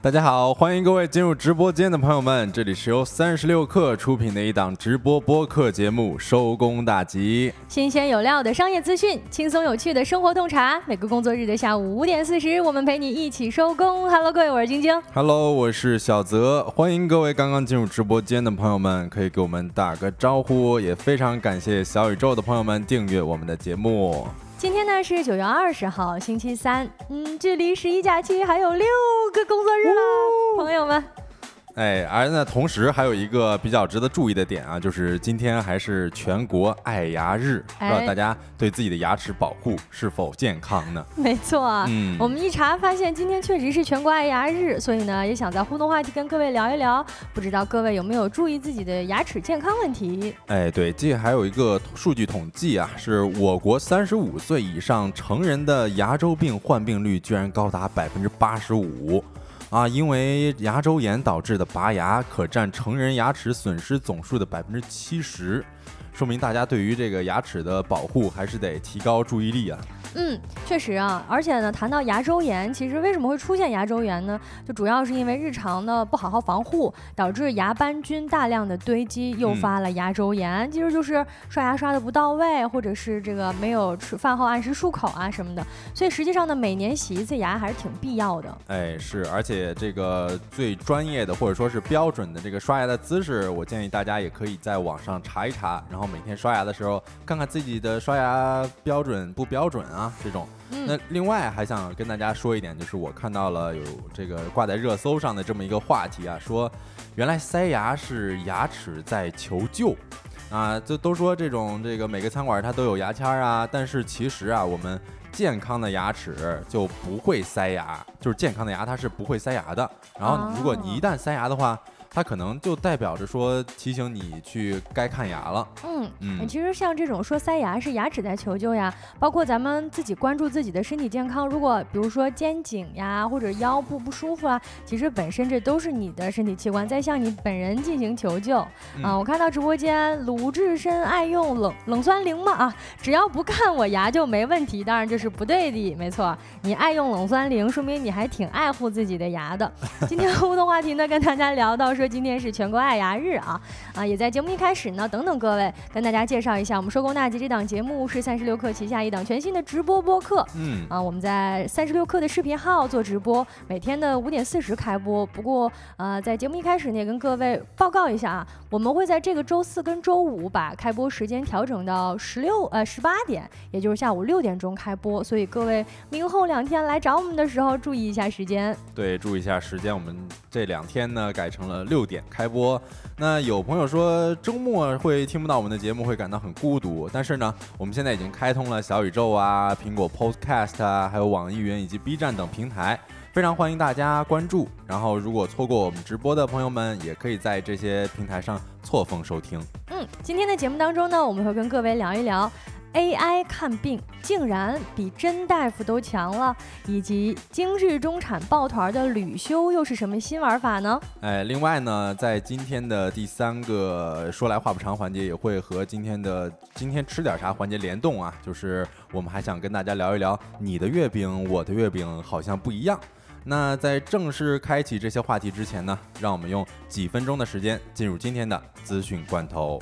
大家好，欢迎各位进入直播间的朋友们，这里是由三十六氪出品的一档直播播客节目《收工大吉》，新鲜有料的商业资讯，轻松有趣的生活洞察。每个工作日的下午五点四十，我们陪你一起收工。Hello，各位，我是晶晶。Hello，我是小泽。欢迎各位刚刚进入直播间的朋友们，可以给我们打个招呼。也非常感谢小宇宙的朋友们订阅我们的节目。今天呢是九月二十号，星期三，嗯，距离十一假期还有六个工作日了，朋友们。哎，而那，同时还有一个比较值得注意的点啊，就是今天还是全国爱牙日，不知道大家对自己的牙齿保护是否健康呢？没错，嗯，我们一查发现今天确实是全国爱牙日，所以呢，也想在互动话题跟各位聊一聊，不知道各位有没有注意自己的牙齿健康问题？哎，对，这还有一个数据统计啊，是我国三十五岁以上成人的牙周病患病率居然高达百分之八十五。啊，因为牙周炎导致的拔牙可占成人牙齿损失总数的百分之七十，说明大家对于这个牙齿的保护还是得提高注意力啊。嗯，确实啊，而且呢，谈到牙周炎，其实为什么会出现牙周炎呢？就主要是因为日常的不好好防护，导致牙斑菌大量的堆积，诱发了牙周炎。其实就是刷牙刷的不到位，或者是这个没有吃饭后按时漱口啊什么的。所以实际上呢，每年洗一次牙还是挺必要的。哎，是，而且这个最专业的或者说是标准的这个刷牙的姿势，我建议大家也可以在网上查一查，然后每天刷牙的时候看看自己的刷牙标准不标准啊。啊，这种，那另外还想跟大家说一点，就是我看到了有这个挂在热搜上的这么一个话题啊，说原来塞牙是牙齿在求救啊，就都说这种这个每个餐馆它都有牙签啊，但是其实啊，我们健康的牙齿就不会塞牙，就是健康的牙它是不会塞牙的，然后如果你一旦塞牙的话。它可能就代表着说提醒你去该看牙了。嗯嗯，其实像这种说塞牙是牙齿在求救呀，包括咱们自己关注自己的身体健康，如果比如说肩颈呀或者腰部不舒服啊，其实本身这都是你的身体器官在向你本人进行求救啊。我看到直播间鲁智深爱用冷冷酸灵嘛啊，只要不看我牙就没问题，当然这是不对的，没错，你爱用冷酸灵，说明你还挺爱护自己的牙的。今天互动话题呢，跟大家聊到。说今天是全国爱牙日啊啊！也在节目一开始呢，等等各位跟大家介绍一下，我们收工大吉这档节目是三十六氪旗下一档全新的直播播客。嗯啊，我们在三十六氪的视频号做直播，每天的五点四十开播。不过呃，在节目一开始呢，也跟各位报告一下啊，我们会在这个周四跟周五把开播时间调整到十六呃十八点，也就是下午六点钟开播。所以各位明后两天来找我们的时候，注意一下时间。对，注意一下时间。我们这两天呢改成了。六点开播，那有朋友说周末会听不到我们的节目，会感到很孤独。但是呢，我们现在已经开通了小宇宙啊、苹果 Podcast 啊，还有网易云以及 B 站等平台，非常欢迎大家关注。然后，如果错过我们直播的朋友们，也可以在这些平台上错峰收听。嗯，今天的节目当中呢，我们会跟各位聊一聊。AI 看病竟然比真大夫都强了，以及精致中产抱团的旅修又是什么新玩法呢？哎，另外呢，在今天的第三个说来话不长环节，也会和今天的今天吃点啥环节联动啊，就是我们还想跟大家聊一聊你的月饼，我的月饼好像不一样。那在正式开启这些话题之前呢，让我们用几分钟的时间进入今天的资讯罐头。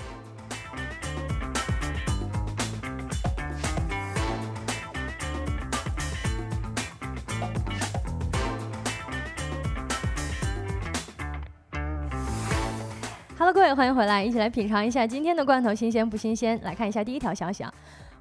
Hello，各位，欢迎回来，一起来品尝一下今天的罐头新鲜不新鲜？来看一下第一条消息啊，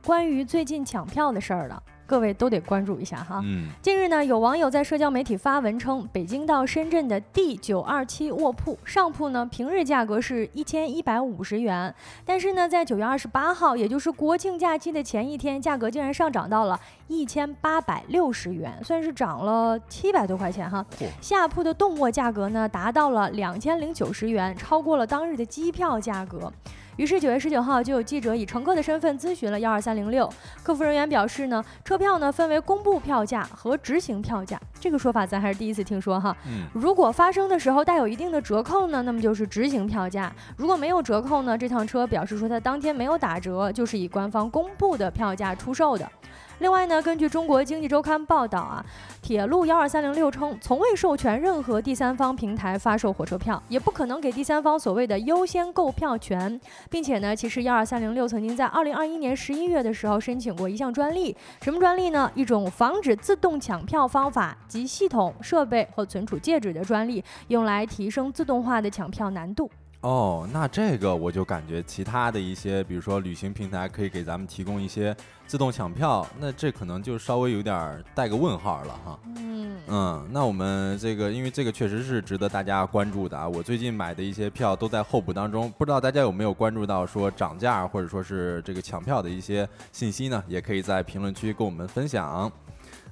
关于最近抢票的事儿了。各位都得关注一下哈。嗯，近日呢，有网友在社交媒体发文称，北京到深圳的 D 九二七卧铺上铺呢，平日价格是一千一百五十元，但是呢，在九月二十八号，也就是国庆假期的前一天，价格竟然上涨到了一千八百六十元，算是涨了七百多块钱哈。下铺的动卧价格呢，达到了两千零九十元，超过了当日的机票价格。于是九月十九号就有记者以乘客的身份咨询了幺二三零六，客服人员表示呢，车票呢分为公布票价和执行票价，这个说法咱还是第一次听说哈。嗯，如果发生的时候带有一定的折扣呢，那么就是执行票价；如果没有折扣呢，这趟车表示说它当天没有打折，就是以官方公布的票价出售的。另外呢，根据中国经济周刊报道啊，铁路幺二三零六称，从未授权任何第三方平台发售火车票，也不可能给第三方所谓的优先购票权，并且呢，其实幺二三零六曾经在二零二一年十一月的时候申请过一项专利，什么专利呢？一种防止自动抢票方法及系统、设备或存储介质的专利，用来提升自动化的抢票难度。哦，那这个我就感觉其他的一些，比如说旅行平台可以给咱们提供一些自动抢票，那这可能就稍微有点儿带个问号了哈。嗯嗯，那我们这个，因为这个确实是值得大家关注的啊。我最近买的一些票都在候补当中，不知道大家有没有关注到说涨价或者说是这个抢票的一些信息呢？也可以在评论区跟我们分享。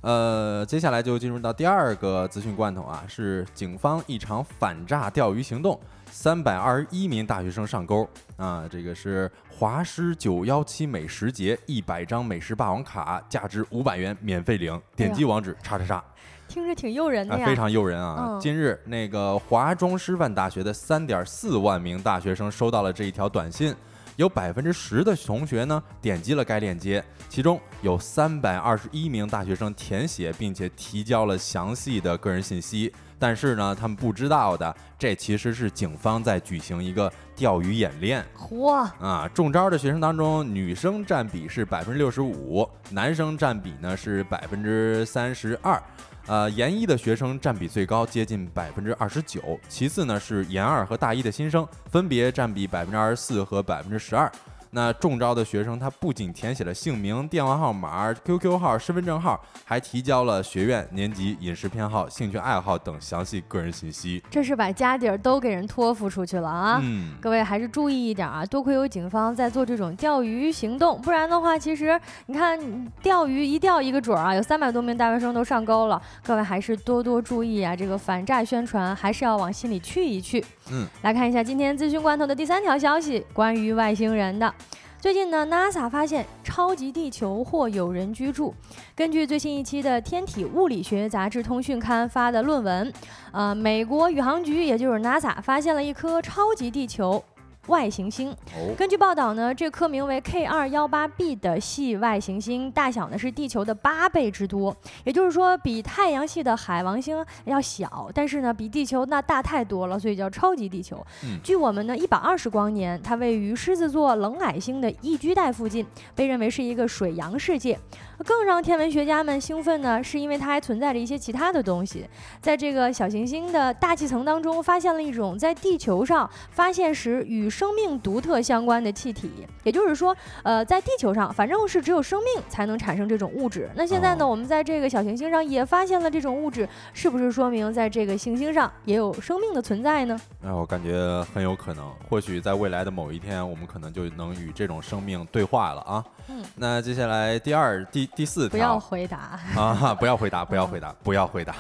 呃，接下来就进入到第二个资讯罐头啊，是警方一场反诈钓鱼行动，三百二十一名大学生上钩啊！这个是华师九幺七美食节一百张美食霸王卡，价值五百元免费领，点击网址叉叉叉。听着挺诱人的啊，呀。非常诱人啊！嗯近日，那个华中师范大学的三点四万名大学生收到了这一条短信，有百分之十的同学呢点击了该链接，其中有三百二十一名大学生填写并且提交了详细的个人信息，但是呢，他们不知道的，这其实是警方在举行一个钓鱼演练。嚯，啊，中招的学生当中，女生占比是百分之六十五，男生占比呢是百分之三十二。呃，研一的学生占比最高，接近百分之二十九。其次呢是研二和大一的新生，分别占比百分之二十四和百分之十二。那中招的学生，他不仅填写了姓名、电话号码、QQ 号、身份证号，还提交了学院、年级、饮食偏好、兴趣爱好等详细个人信息。这是把家底儿都给人托付出去了啊！嗯，各位还是注意一点啊，多亏有警方在做这种钓鱼行动，不然的话，其实你看钓鱼一钓一个准儿啊，有三百多名大学生都上钩了。各位还是多多注意啊，这个反诈宣传还是要往心里去一去。嗯，来看一下今天资讯罐头的第三条消息，关于外星人的。最近呢，NASA 发现超级地球或有人居住。根据最新一期的《天体物理学杂志通讯刊》发的论文，呃，美国宇航局也就是 NASA 发现了一颗超级地球。外行星。哦，根据报道呢，这颗名为 K 二幺八 b 的系外行星大小呢是地球的八倍之多，也就是说比太阳系的海王星要小，但是呢比地球那大太多了，所以叫超级地球。嗯距我们呢一百二十光年，它位于狮子座冷矮星的宜居带附近，被认为是一个水洋世界。更让天文学家们兴奋呢，是因为它还存在着一些其他的东西。在这个小行星的大气层当中，发现了一种在地球上发现时与生命独特相关的气体。也就是说，呃，在地球上，反正是只有生命才能产生这种物质。那现在呢，哦我们在这个小行星上也发现了这种物质，是不是说明在这个行星上也有生命的存在呢？哎，我感觉很有可能，或许在未来的某一天，我们可能就能与这种生命对话了啊。嗯，那接下来第二、第第四条不要回答。啊，不要回答，不要嗯回答，不要回答。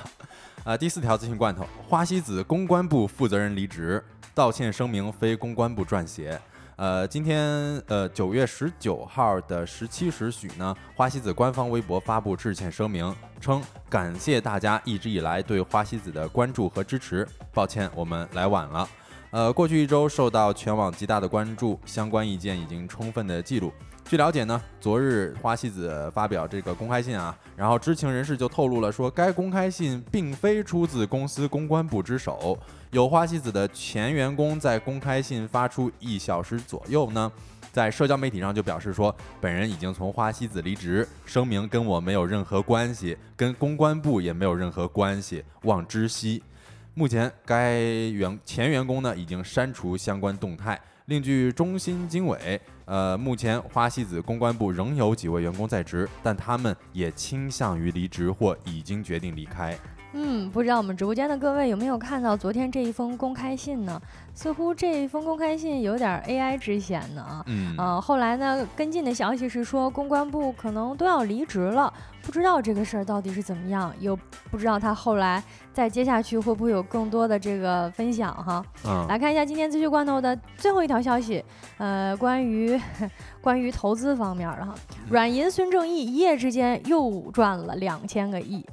啊，第四条资讯罐头，花西子公关部负责人离职，道歉声明非公关部撰写。呃，今天呃九月十九号的十七时许呢，花西子官方微博发布致歉声明，称感谢大家一直以来对花西子的关注和支持，抱歉我们来晚了。呃，过去一周受到全网极大的关注，相关意见已经充分的记录。据了解呢，昨日花西子发表这个公开信啊，然后知情人士就透露了说，该公开信并非出自公司公关部之手。有花西子的前员工在公开信发出一小时左右呢，在社交媒体上就表示说，本人已经从花西子离职，声明跟我没有任何关系，跟公关部也没有任何关系，望知悉。目前，该员前员工呢已经删除相关动态。另据中新经纬，呃，目前花西子公关部仍有几位员工在职，但他们也倾向于离职或已经决定离开。嗯，不知道我们直播间的各位有没有看到昨天这一封公开信呢？似乎这一封公开信有点 AI 之嫌呢啊。嗯，呃，后来呢，跟进的消息是说公关部可能都要离职了，不知道这个事儿到底是怎么样，又不知道他后来再接下去会不会有更多的这个分享哈。嗯，来看一下今天资讯罐头的最后一条消息，呃，关于关于投资方面的哈，软银孙正义一夜之间又赚了两千个亿。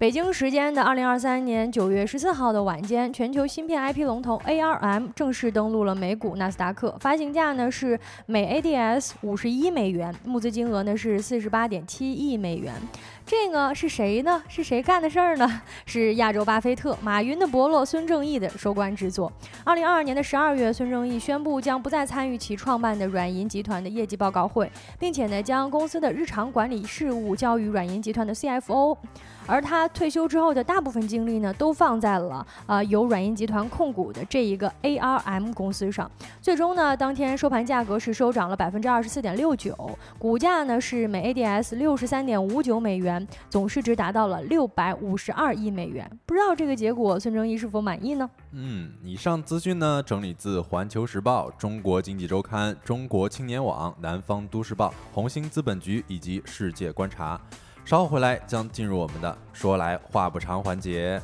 北京时间的二零二三年九月十四号的晚间，全球芯片 IP 龙头 ARM 正式登陆了美股纳斯达克，发行价呢是每 ADS 五十一美元，募资金额呢是四十八点七亿美元。这个是谁呢？是谁干的事儿呢？是亚洲巴菲特、马云的伯乐孙正义的收官之作。二零二二年的十二月，孙正义宣布将不再参与其创办的软银集团的业绩报告会，并且呢将公司的日常管理事务交于软银集团的 CFO。而他退休之后的大部分精力呢，都放在了啊由软银集团控股的这一个 ARM 公司上。最终呢，当天收盘价格是收涨了百分之二十四点六九，股价呢是每 ADS 六十三点五九美元，总市值达到了六百五十二亿美元。不知道这个结果孙正义是否满意呢？嗯，以上资讯呢整理自《环球时报》、《中国经济周刊》、中国青年网、南方都市报、红星资本局以及世界观察。稍后回来将进入我们的说来话不长环节。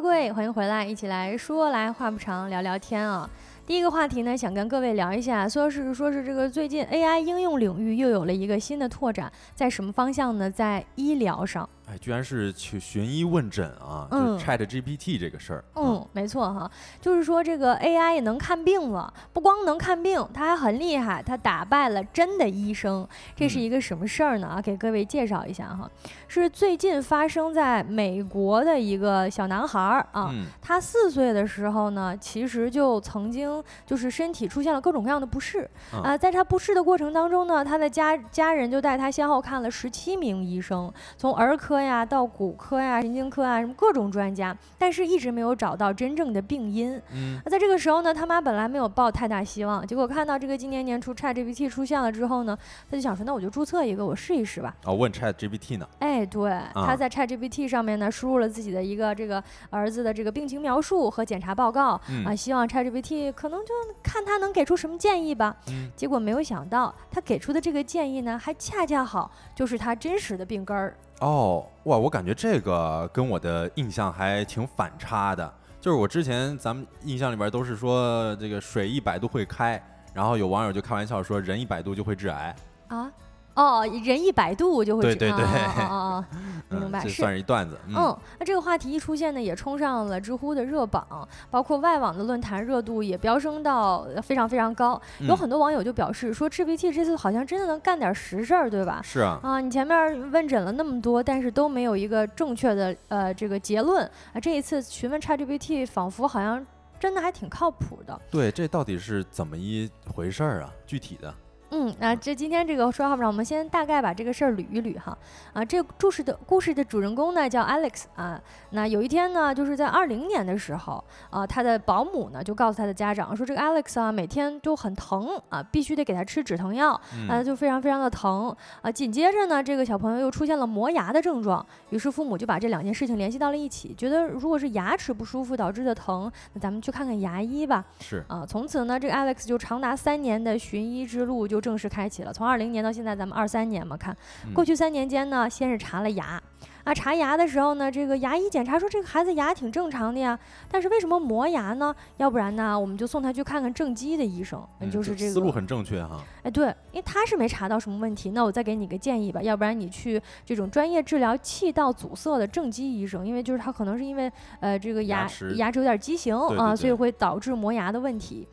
各位，欢迎回来，一起来说来话不长，聊聊天啊。第一个话题呢，想跟各位聊一下，说是说是这个最近 AI 应用领域又有了一个新的拓展，在什么方向呢？在医疗上。哎，居然是去寻医问诊啊！就 Chat GPT 这个事儿。嗯，没错哈，就是说这个 AI 也能看病了，不光能看病，它还很厉害，它打败了真的医生。这是一个什么事儿呢？啊，给各位介绍一下哈，是最近发生在美国的一个小男孩儿啊，他四岁的时候呢，其实就曾经就是身体出现了各种各样的不适啊，在他不适的过程当中呢，他的家家人就带他先后看了十七名医生，从儿科。科呀，到骨科呀、神经科啊，什么各种专家，但是一直没有找到真正的病因。嗯，那在这个时候呢，他妈本来没有抱太大希望，结果看到这个今年年初 ChatGPT 出现了之后呢，他就想说，那我就注册一个，我试一试吧。哦，问 ChatGPT 呢？哎，对，他在 ChatGPT 上面呢，输入了自己的一个这个儿子的这个病情描述和检查报告啊，希望 ChatGPT 可能就看他能给出什么建议吧。嗯，结果没有想到，他给出的这个建议呢，还恰恰好就是他真实的病根儿。哦，哇，我感觉这个跟我的印象还挺反差的。就是我之前咱们印象里边都是说这个水一百度会开，然后有网友就开玩笑说人一百度就会致癌啊。哦，人一百度就会对对对，哦明白，这算是一段子。嗯，那这个话题一出现呢，也冲上了知乎的热榜，包括外网的论坛热度也飙升到非常非常高。有很多网友就表示说，GPT 这次好像真的能干点实事儿，对吧？是啊。啊，你前面问诊了那么多，但是都没有一个正确的呃这个结论啊。这一次询问 ChatGPT，仿佛好像真的还挺靠谱的。对，这到底是怎么一回事儿啊？具体的？嗯，那这今天这个说话不让我们先大概把这个事儿捋一捋哈。啊，这个故事的故事的主人公呢叫 Alex 啊。那有一天呢，就是在二零年的时候啊，他的保姆呢就告诉他的家长说，这个 Alex 啊每天都很疼啊，必须得给他吃止疼药啊，就非常非常的疼啊。紧接着呢，这个小朋友又出现了磨牙的症状，于是父母就把这两件事情联系到了一起，觉得如果是牙齿不舒服导致的疼，那咱们去看看牙医吧。是啊，从此呢，这个 Alex 就长达三年的寻医之路就。正式开启了，从二零年到现在，咱们二三年嘛，看过去三年间呢，先是查了牙，啊，查牙的时候呢，这个牙医检查说这个孩子牙挺正常的呀，但是为什么磨牙呢？要不然呢，我们就送他去看看正畸的医生，嗯就是这个思路很正确哈。哎，对，因为他是没查到什么问题，那我再给你个建议吧，要不然你去这种专业治疗气道阻塞的正畸医生，因为就是他可能是因为呃这个牙牙齿有点畸形啊，所以会导致磨牙的问题。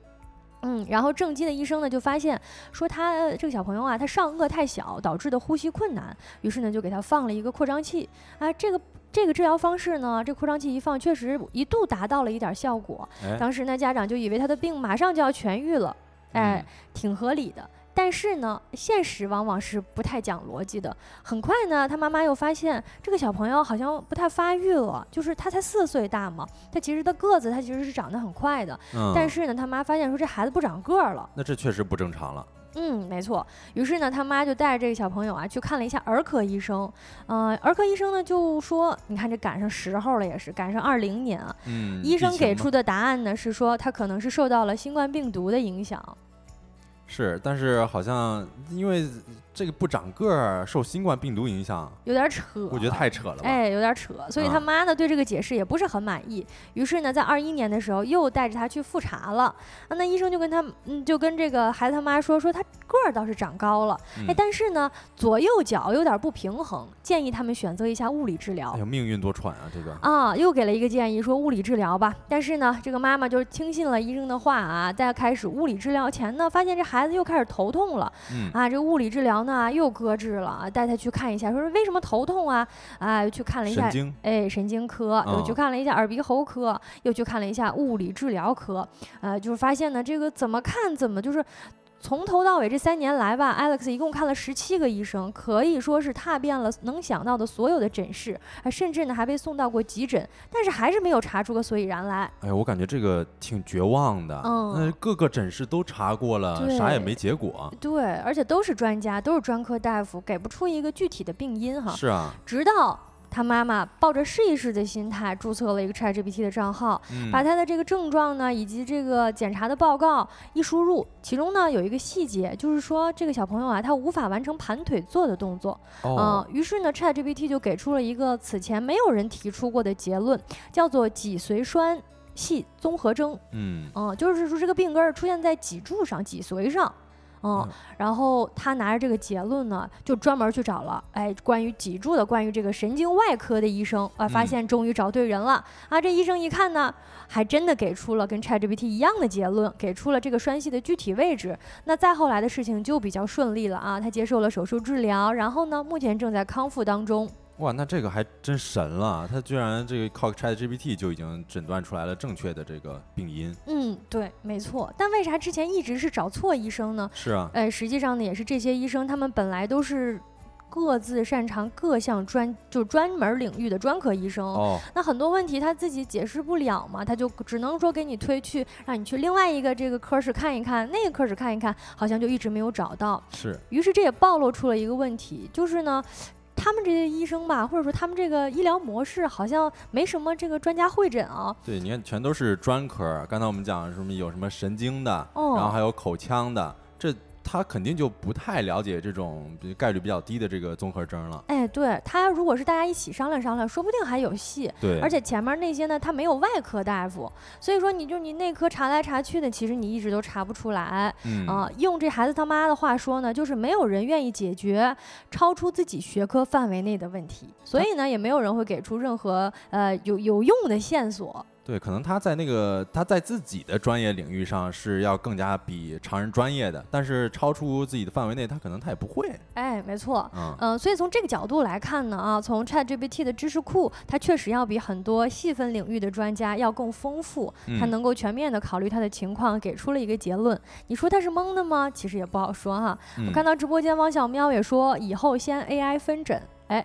嗯，然后正畸的医生呢就发现说他这个小朋友啊，他上颚太小导致的呼吸困难，于是呢就给他放了一个扩张器。啊，这个这个治疗方式呢，这扩张器一放，确实一度达到了一点效果。当时呢家长就以为他的病马上就要痊愈了，哎，挺合理的。但是呢，现实往往是不太讲逻辑的。很快呢，他妈妈又发现这个小朋友好像不太发育了，就是他才四岁大嘛，他其实的个子他其实是长得很快的，嗯，但是呢，他妈发现说这孩子不长个儿了。那这确实不正常了。嗯，没错。于是呢，他妈就带着这个小朋友啊去看了一下儿科医生。嗯、儿科医生呢就说，你看这赶上时候了，也是赶上二零年啊。嗯，医生给出的答案呢是说，他可能是受到了新冠病毒的影响。是，但是好像因为这个不长个儿受新冠病毒影响，有点扯，我觉得太扯了吧。哎，有点扯，所以他啊妈呢对这个解释也不是很满意，于是呢，在二一年的时候又带着他去复查了。啊，那医生就跟他，嗯，就跟这个孩子他妈说，说他个儿倒是长高了，哎嗯，但是呢，左右脚有点不平衡，建议他们选择一下物理治疗哎。呀，命运多舛啊，这个。啊，又给了一个建议，说物理治疗吧。但是呢，这个妈妈就是听信了医生的话啊，在开始物理治疗前呢，发现这孩子又开始头痛了嗯，啊，这个物理治疗呢又搁置了，啊带他去看一下，说为什么头痛啊？啊，又去看了一下神。哎，神经科，又去哦看了一下耳鼻喉科，又去看了一下物理治疗科，呃，就是发现呢，这个怎么看怎么就是。从头到尾这三年来吧，Alex 一共看了十七个医生，可以说是踏遍了能想到的所有的诊室，啊，甚至呢还被送到过急诊，但是还是没有查出个所以然来。哎呀，我感觉这个挺绝望的。嗯那各个诊室都查过了，啥也没结果。对，而且都是专家，都是专科大夫，给不出一个具体的病因哈。是啊，直到他妈妈抱着试一试的心态注册了一个 ChatGPT 的账号，嗯，把他的这个症状呢，以及这个检查的报告一输入，其中呢有一个细节，就是说这个小朋友啊，他无法完成盘腿坐的动作。嗯、哦，于是呢，ChatGPT 就给出了一个此前没有人提出过的结论，叫做脊髓栓系综合征。嗯，嗯、就是说这个病根儿出现在脊柱上、脊髓上。嗯嗯，然后他拿着这个结论呢，就专门去找了，哎，关于脊柱的，关于这个神经外科的医生啊，发嗯现终于找对人了、啊！这医生一看呢，还真的给出了跟 ChatGPT 一样的结论，给出了这个栓系的具体位置。那再后来的事情就比较顺利了啊，他接受了手术治疗，然后呢，目前正在康复当中。哇，那这个还真神了，他居然这个靠 ChatGPT 就已经诊断出来了正确的这个病因。嗯，对，没错。但为啥之前一直是找错医生呢？是啊，哎，实际上呢，也是这些医生他们本来都是各自擅长各项专就专门领域的专科医生。哦，那很多问题他自己解释不了嘛，他就只能说给你推去，让你去另外一个这个科室看一看，那个科室看一看，好像就一直没有找到。是，于是这也暴露出了一个问题，就是呢。他们这些医生吧，或者说他们这个医疗模式，好像没什么这个专家会诊啊。对，你看全都是专科。刚才我们讲什么有什么神经的，哦然后还有口腔的，这他肯定就不太了解这种比概率比较低的这个综合征了。哎，对他如果是大家一起商量商量，说不定还有戏。对，而且前面那些呢，他没有外科大夫，所以说你就你内科查来查去的，其实你一直都查不出来嗯啊、用这孩子他妈的话说呢，就是没有人愿意解决超出自己学科范围内的问题，所以呢，也没有人会给出任何呃有有用的线索。对，可能他在那个他在自己的专业领域上是要更加比常人专业的，但是超出自己的范围内，他可能他也不会。哎，没错。嗯，嗯、所以从这个角度来看呢，啊，从 ChatGPT 的知识库，它确实要比很多细分领域的专家要更丰富，它嗯能够全面的考虑他的情况，给出了一个结论。你说他是蒙的吗？其实也不好说哈。我嗯看到直播间王小喵也说，以后先 AI 分诊，哎，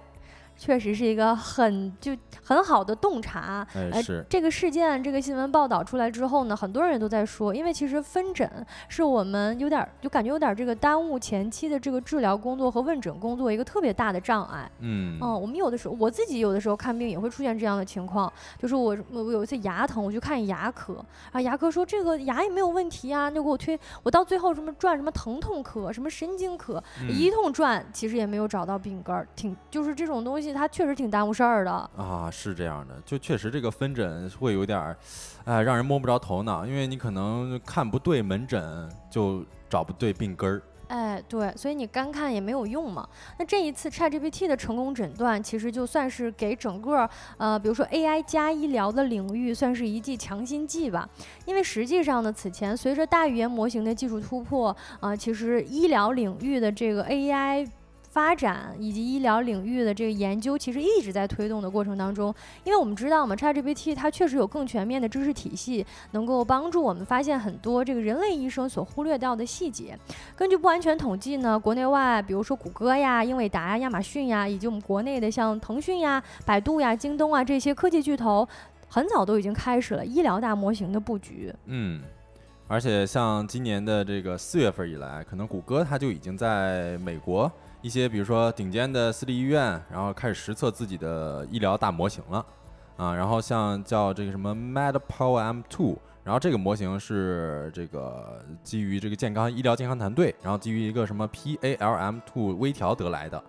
确实是一个很就很好的洞察。呃哎是，这个事件，这个新闻报道出来之后呢，很多人也都在说，因为其实分诊是我们有点儿就感觉有点儿这个耽误前期的这个治疗工作和问诊工作一个特别大的障碍。嗯嗯，我们有的时候我自己有的时候看病也会出现这样的情况，就是我我我有一次牙疼，我去看牙科，啊，牙科说这个牙也没有问题啊，就给我推，我到最后什么转什么疼痛科，什么神经科，嗯一通转，其实也没有找到病根儿，挺就是这种东西它确实挺耽误事儿的。啊，是这样的，就确实这个分诊会有点儿，哎，让人摸不着头脑，因为你可能看不对门诊，就找不对病根儿。哎，对，所以你干看也没有用嘛。那这一次 ChatGPT 的成功诊断，其实就算是给整个呃，比如说 AI 加医疗的领域，算是一剂强心剂吧。因为实际上呢，此前随着大语言模型的技术突破，啊、其实医疗领域的这个 AI。发展以及医疗领域的这个研究，其实一直在推动的过程当中。因为我们知道嘛，ChatGPT 它确实有更全面的知识体系，能够帮助我们发现很多这个人类医生所忽略掉的细节。根据不完全统计呢，国内外，比如说谷歌呀、英伟达呀、亚马逊呀，以及我们国内的像腾讯呀、百度呀、京东啊这些科技巨头，很早都已经开始了医疗大模型的布局。嗯。而且像今年的这个四月份以来，可能谷歌它就已经在美国一些，比如说顶尖的私立医院，然后开始实测自己的医疗大模型了，啊，然后像叫这个什么 MedPower M2，然后这个模型是这个基于这个健康医疗健康团队，然后基于一个什么 PALM2 微调得来的。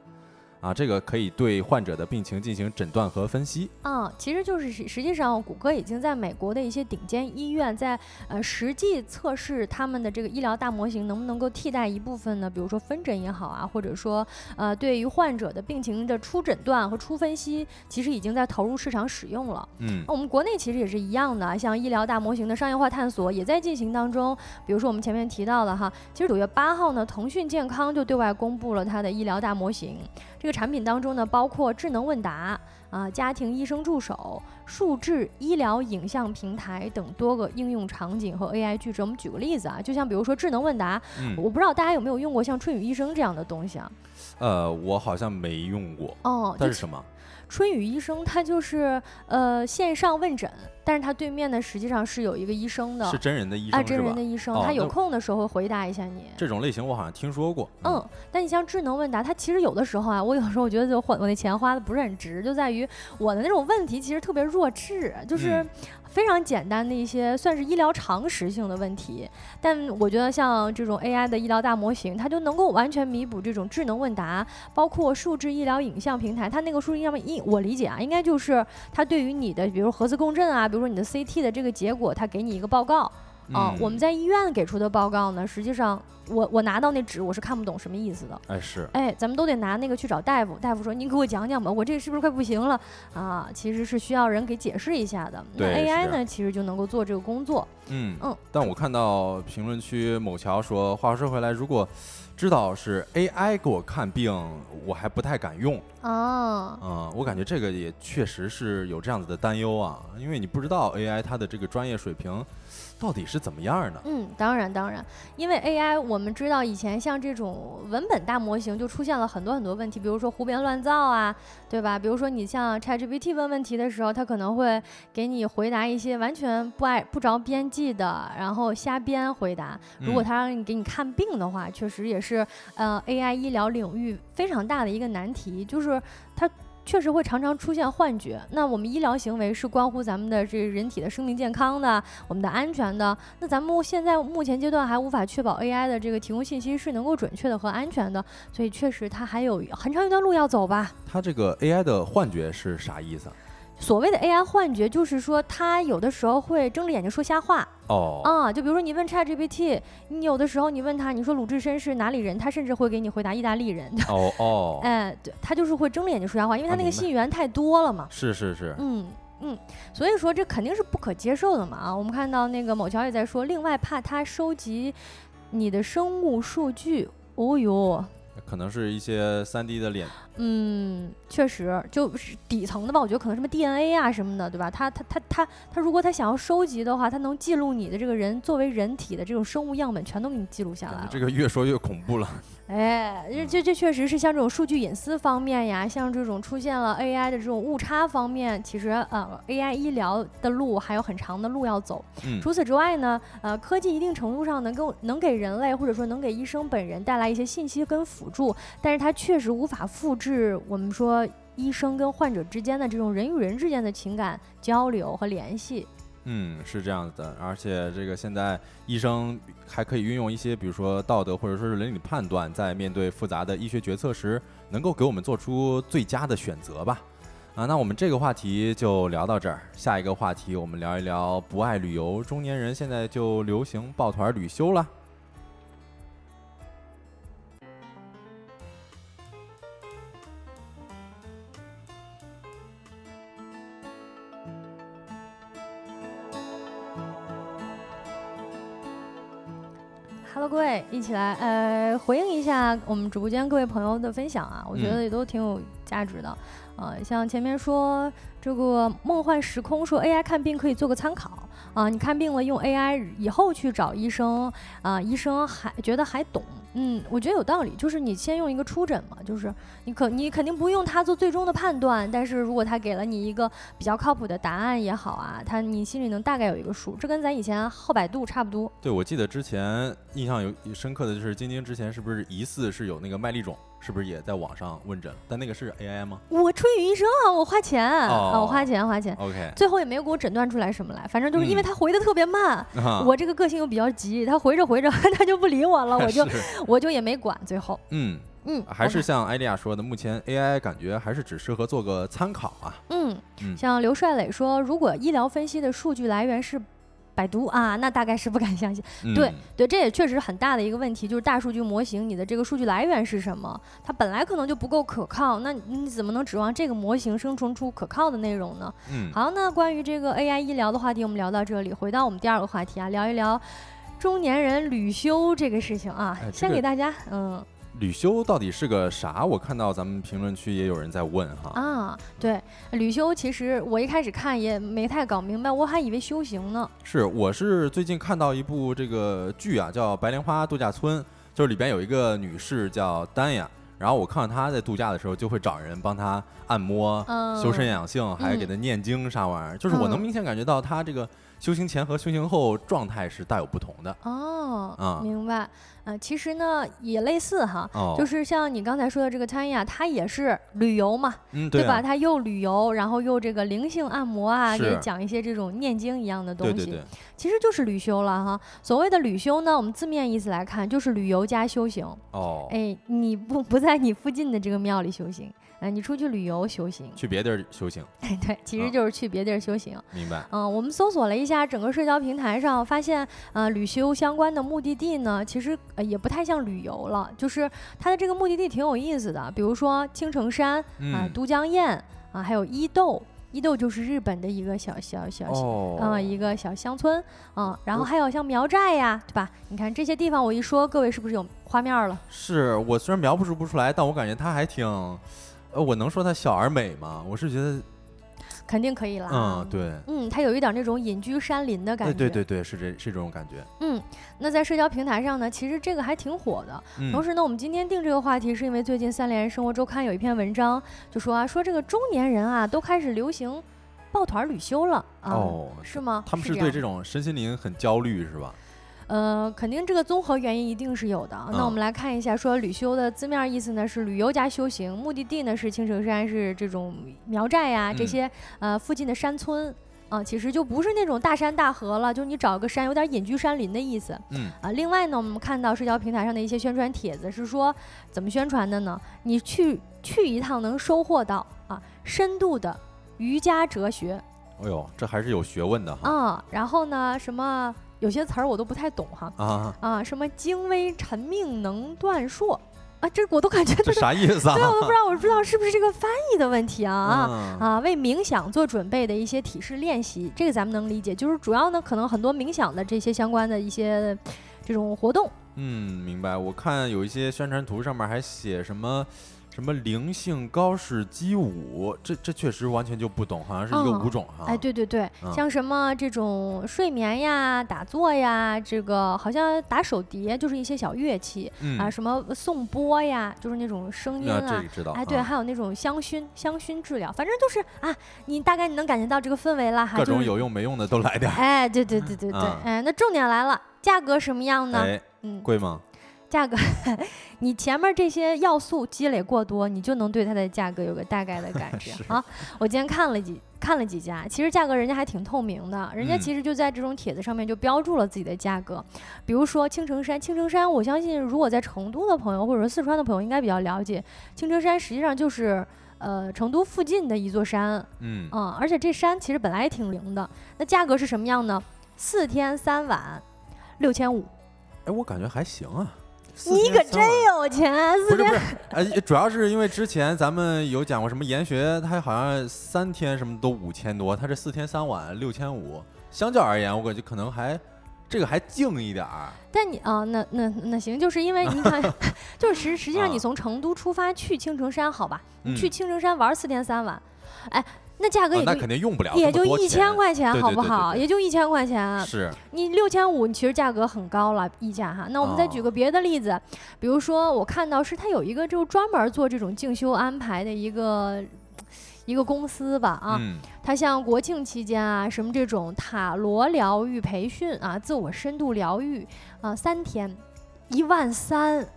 啊，这个可以对患者的病情进行诊断和分析。嗯，其实就是实实际上，谷歌已经在美国的一些顶尖医院，在呃实际测试他们的这个医疗大模型能不能够替代一部分呢？比如说分诊也好啊，或者说呃对于患者的病情的初诊断和初分析，其实已经在投入市场使用了。嗯，我们国内其实也是一样的，像医疗大模型的商业化探索也在进行当中。比如说我们前面提到的哈，其实九月八号呢，腾讯健康就对外公布了它的医疗大模型。这个产品当中呢，包括智能问答啊、家庭医生助手、数字医疗影像平台等多个应用场景和 AI 矩阵。我们举个例子啊，就像比如说智能问答，嗯，我不知道大家有没有用过像春雨医生这样的东西啊？呃，我好像没用过。哦，它是什么？春雨医生，他就是呃线上问诊，但是他对面呢实际上是有一个医生的，是真人的医生啊，真人的医生，他有空的时候会回答一下你。这种类型我好像听说过。嗯，但你像智能问答，它其实有的时候啊，我有时候我觉得就花我那钱花的不是很值，就在于我的那种问题其实特别弱智，就是非常简单的一些算是医疗常识性的问题。但我觉得像这种 AI 的医疗大模型，它就能够完全弥补这种智能问答，包括数字医疗影像平台，它那个数字影像一我理解啊，应该就是它对于你的比如核磁共振啊，比如说你的 CT 的这个结果，它给你一个报告。啊，我们在医院给出的报告呢，实际上我我拿到那纸我是看不懂什么意思的。哎是，哎，咱们都得拿那个去找大夫，大夫说您给我讲讲吧，我这个是不是快不行了啊？其实是需要人给解释一下的。那 AI 呢，其实就能够做这个工作。嗯嗯。但我看到评论区某桥说，话说回来，如果知道是 AI 给我看病，我还不太敢用。啊。嗯，我感觉这个也确实是有这样子的担忧啊，因为你不知道 AI 它的这个专业水平。到底是怎么样呢？嗯，当然当然，因为 AI 我们知道以前像这种文本大模型就出现了很多很多问题，比如说胡编乱造啊，对吧？比如说你像 ChatGPT 问问题的时候，它可能会给你回答一些完全不爱不着边际的，然后瞎编回答。如果它让你给你看病的话，确实也是呃 AI 医疗领域非常大的一个难题，就是它。确实会常常出现幻觉。那我们医疗行为是关乎咱们的这人体的生命健康的，我们的安全的。那咱们现在目前阶段还无法确保 AI 的这个提供信息是能够准确的和安全的，所以确实它还有很长一段路要走吧。它这个 AI 的幻觉是啥意思？所谓的 AI 幻觉，就是说它有的时候会睁着眼睛说瞎话。哦。啊，就比如说你问 ChatGPT，你有的时候你问他，你说鲁智深是哪里人，他甚至会给你回答意大利人。哦哦。哎，对，他就是会睁着眼睛说瞎话，因为他那个信源太多了嘛。是是是。嗯嗯，所以说这肯定是不可接受的嘛啊！我们看到那个某桥也在说，另外怕他收集你的生物数据。哦哟。可能是一些三 D 的脸。嗯，确实，就是底层的吧。我觉得可能什么 DNA 啊什么的，对吧？他他他他他，如果他想要收集的话，他能记录你的这个人作为人体的这种生物样本，全都给你记录下来了。这个越说越恐怖了。哎，这这这确实是像这种数据隐私方面呀，像这种出现了 AI 的这种误差方面，其实呃，AI 医疗的路还有很长的路要走。嗯。除此之外呢，呃，科技一定程度上能够能给人类或者说能给医生本人带来一些信息跟辅助，但是它确实无法复制我们说医生跟患者之间的这种人与人之间的情感交流和联系。嗯，是这样子的，而且这个现在医生还可以运用一些，比如说道德或者说是伦理判断，在面对复杂的医学决策时，能够给我们做出最佳的选择吧。啊，那我们这个话题就聊到这儿，下一个话题我们聊一聊不爱旅游中年人现在就流行抱团旅修了。Hello，各位，一起来呃回应一下我们直播间各位朋友的分享啊，我觉得也都挺有价值的。呃，像前面说这个梦幻时空说 AI 看病可以做个参考啊，你看病了用 AI 以后去找医生啊，医生还觉得还懂，嗯，我觉得有道理，就是你先用一个初诊嘛，就是你可你肯定不用他做最终的判断，但是如果他给了你一个比较靠谱的答案也好啊，他你心里能大概有一个数，这跟咱以前后百度差不多。对，我记得之前印象有深刻的就是晶晶之前是不是疑似是有那个麦粒肿？是不是也在网上问诊？但那个是 AI 吗？我春雨医生啊，我花钱啊，我花钱花钱。OK，最后也没有给我诊断出来什么来，反正就是因为他回的特别慢，我这个个性又比较急，他回着回着 他就不理我了，我就 我就也没管。最后，嗯嗯，还是像艾丽亚说的，目前 AI 感觉还是只适合做个参考啊。嗯，像刘帅磊说，如果医疗分析的数据来源是。百度啊，那大概是不敢相信。对对，这也确实很大的一个问题，就是大数据模型，你的这个数据来源是什么？它本来可能就不够可靠，那你怎么能指望这个模型生成出可靠的内容呢？嗯，好，那关于这个 AI 医疗的话题，我们聊到这里，回到我们第二个话题啊，聊一聊中年人旅修这个事情啊，先给大家嗯。旅修到底是个啥？我看到咱们评论区也有人在问哈。啊，对，吕修其实我一开始看也没太搞明白，我还以为修行呢。是，我是最近看到一部这个剧啊，叫《白莲花度假村》，就是里边有一个女士叫丹雅，然后我看到她在度假的时候就会找人帮她按摩、修身养性，还给她念经啥玩意儿，就是我能明显感觉到她这个。修行前和修行后状态是大有不同的哦，啊，明白，呃，其实呢也类似哈，就是像你刚才说的这个餐呀，它也是旅游嘛，嗯，对吧？它又旅游，然后又这个灵性按摩啊，给讲一些这种念经一样的东西，对对对，其实就是旅修了哈。所谓的旅修呢，我们字面意思来看，就是旅游加修行。哦，哎，你不不在你附近的这个庙里修行。哎，你出去旅游修行，去别地儿修行，哎，对，其实就是去别地儿修行。明白。嗯，我们搜索了一下整个社交平台上，发现，呃，旅修相关的目的地呢，其实呃也不太像旅游了，就是它的这个目的地挺有意思的，比如说青城山啊、都江堰啊，还有伊豆，伊豆就是日本的一个小小小小啊一个小乡村啊，然后还有像苗寨呀，对吧？你看这些地方，我一说，各位是不是有画面了？是我虽然描述不出来，但我感觉它还挺。呃，我能说它小而美吗？我是觉得肯定可以啦。嗯，对，嗯，它有一点那种隐居山林的感觉。对对对，是这是这种感觉。嗯，那在社交平台上呢，其实这个还挺火的。同时呢，我们今天定这个话题，是因为最近三联生活周刊有一篇文章，就说啊，说这个中年人啊，都开始流行抱团旅修了啊。哦，是吗？他们是对这种身心灵很焦虑，是吧？呃，肯定这个综合原因一定是有的。那我们来看一下，说旅修的字面意思呢是旅游加修行，目的地呢是青城山，是这种苗寨呀这些呃附近的山村啊，其实就不是那种大山大河了，就是你找个山，有点隐居山林的意思。嗯啊，另外呢，我们看到社交平台上的一些宣传帖子是说，怎么宣传的呢？你去去一趟能收获到啊深度的瑜伽哲学。哎呦，这还是有学问的哈。啊，然后呢，什么？有些词儿我都不太懂哈啊啊，什么精微沉命能断硕啊，这我都感觉这啥意思啊？对，我都不知道，我不知道是不是这个翻译的问题啊啊啊！为冥想做准备的一些体式练习，这个咱们能理解，就是主要呢，可能很多冥想的这些相关的一些这种活动。嗯，明白。我看有一些宣传图上面还写什么。什么灵性高式击舞，这这确实完全就不懂，好像是一个舞种哈。哎，对对对，像什么这种睡眠呀、打坐呀，这个好像打手碟就是一些小乐器啊，什么颂钵呀，就是那种声音啊。知道。哎，对，还有那种香薰香薰治疗，反正就是啊，你大概你能感觉到这个氛围了哈。各种有用没用的都来点。哎，对对对对对，哎，那重点来了，价格什么样呢？嗯，贵吗？价格，你前面这些要素积累过多，你就能对它的价格有个大概的感觉啊。我今天看了几看了几家，其实价格人家还挺透明的，人家其实就在这种帖子上面就标注了自己的价格。比如说青城山，青城山，我相信如果在成都的朋友或者说四川的朋友应该比较了解，青城山实际上就是呃成都附近的一座山，嗯啊，而且这山其实本来也挺灵的。那价格是什么样呢？四天三晚，六千五。哎，我感觉还行啊。你可真有钱，不是不是，呃，主要是因为之前咱们有讲过什么研学，它好像三天什么都五千多，他这四天三晚六千五，相较而言，我感觉可能还这个还静一点儿。但你啊，那那那行，就是因为你看，就是实实际上你啊从成都出发去青城山，好吧？你去嗯青城山玩四天三晚，哎，那价格哦那也就、肯定用不了也就一千块钱，好不好？对也就一千块钱。是，你六千五，其实价格很高了，溢价哈。那我们再举哦个别的例子，比如说我看到是它有一个就专门做这种进修安排的一个一个公司吧啊，嗯，它像国庆期间啊，什么这种塔罗疗愈培训啊，自我深度疗愈啊，三天，一万三，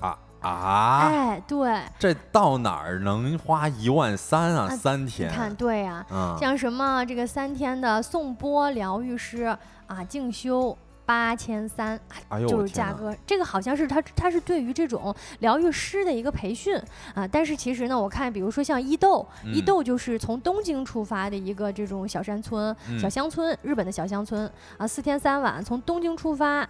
啊啊，哎，对，这到哪儿能花一万三啊？啊三你天，看对呀、嗯，像什么这个三天的颂钵疗愈师啊，静修。八千三，哎呦，就是价格，这个好像是它它是对于这种疗愈师的一个培训啊，但是其实呢，我看比如说像伊豆，伊嗯豆就是从东京出发的一个这种小山村、小嗯乡村，日本的小乡村啊，四天三晚从东京出发，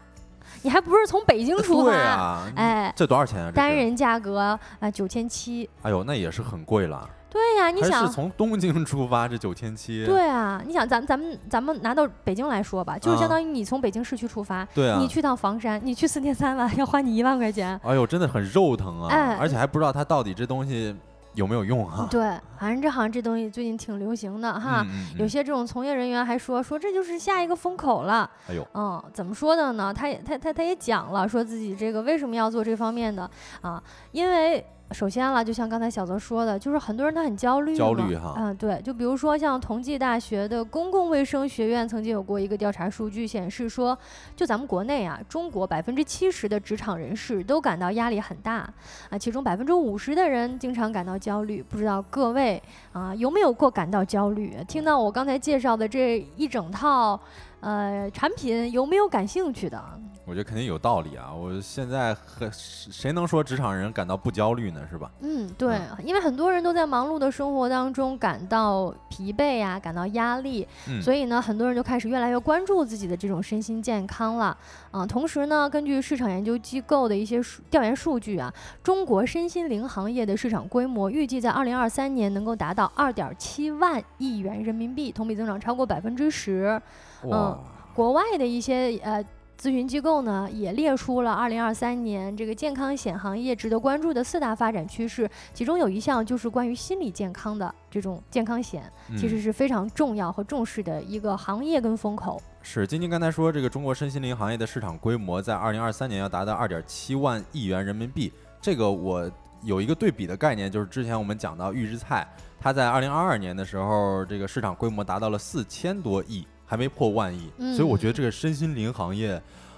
你还不是从北京出发？对啊，哎，这多少钱啊？单人价格啊九千七，哎呦，那也是很贵了。对呀、你还想是从东京出发，这九千七，对啊，你想咱咱们咱们拿到北京来说吧，就是相啊当于你从北京市区出发，对啊，你去趟房山，你去四天三晚 要花你一万块钱。哎呦，真的很肉疼啊！哎而且还不知道它到底这东西有没有用啊？对，反正这好像这东西最近挺流行的哈。嗯嗯嗯有些这种从业人员还说说这就是下一个风口了。哎呦，嗯，怎么说的呢？他也他他他也讲了，说自己这个为什么要做这方面的啊？因为首先了，就像刚才小泽说的，就是很多人他很焦虑，焦虑哈嗯，对，就比如说像同济大学的公共卫生学院曾经有过一个调查数据显示说，就咱们国内啊，中国百分之七十的职场人士都感到压力很大啊，其中百分之五十的人经常感到焦虑。不知道各位啊有没有过感到焦虑？听到我刚才介绍的这一整套呃产品，有没有感兴趣的？我觉得肯定有道理啊！我现在和谁能说职场人感到不焦虑呢？是吧？嗯，对，因为很多人都在忙碌的生活当中感到疲惫呀、感到压力，嗯，所以呢，很多人就开始越来越关注自己的这种身心健康了。啊，同时呢，根据市场研究机构的一些数调研数据啊，中国身心灵行业的市场规模预计在二零二三年能够达到二点七万亿元人民币，同比增长超过百分之十。嗯，国外的一些呃。咨询机构呢也列出了二零二三年这个健康险行业值得关注的四大发展趋势，其中有一项就是关于心理健康的这种健康险，其实嗯是非常重要和重视的一个行业跟风口。是晶晶刚才说，这个中国身心灵行业的市场规模在二零二三年要达到二点七万亿元人民币。这个我有一个对比的概念，就是之前我们讲到预制菜，它在二零二二年的时候，这个市场规模达到了四千多亿，还没破万亿。所以我觉得嗯这个身心灵行业，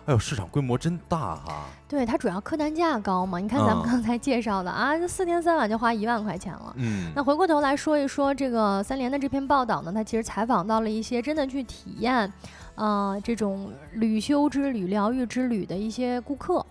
哎呦，市场规模真大哈。对，它主要客单价高嘛。你看咱们嗯刚才介绍的啊，这四天三晚就花一万块钱了。嗯，那回过头来说一说这个三联的这篇报道呢，它其实采访到了一些真的去体验，呃，这种旅修之旅、疗愈之旅的一些顾客。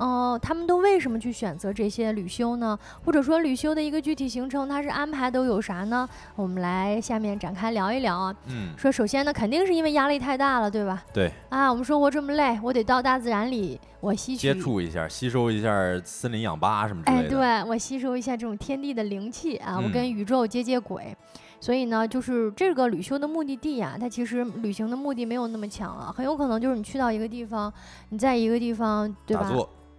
呃，他们都为什么去选择这些旅修呢？或者说旅修的一个具体行程，它是安排都有啥呢？我们来下面展开聊一聊啊。嗯，说首先呢，肯定是因为压力太大了，对吧？对，啊，我们生活这么累，我得到大自然里，我吸取接触一下，吸收一下森林氧吧什么之哎，类的。对我吸收一下这种天地的灵气啊，我嗯跟宇宙接接轨。所以呢，就是这个旅修的目的地呀、它其实旅行的目的没有那么强了，很有可能就是你去到一个地方，你在一个地方，对吧？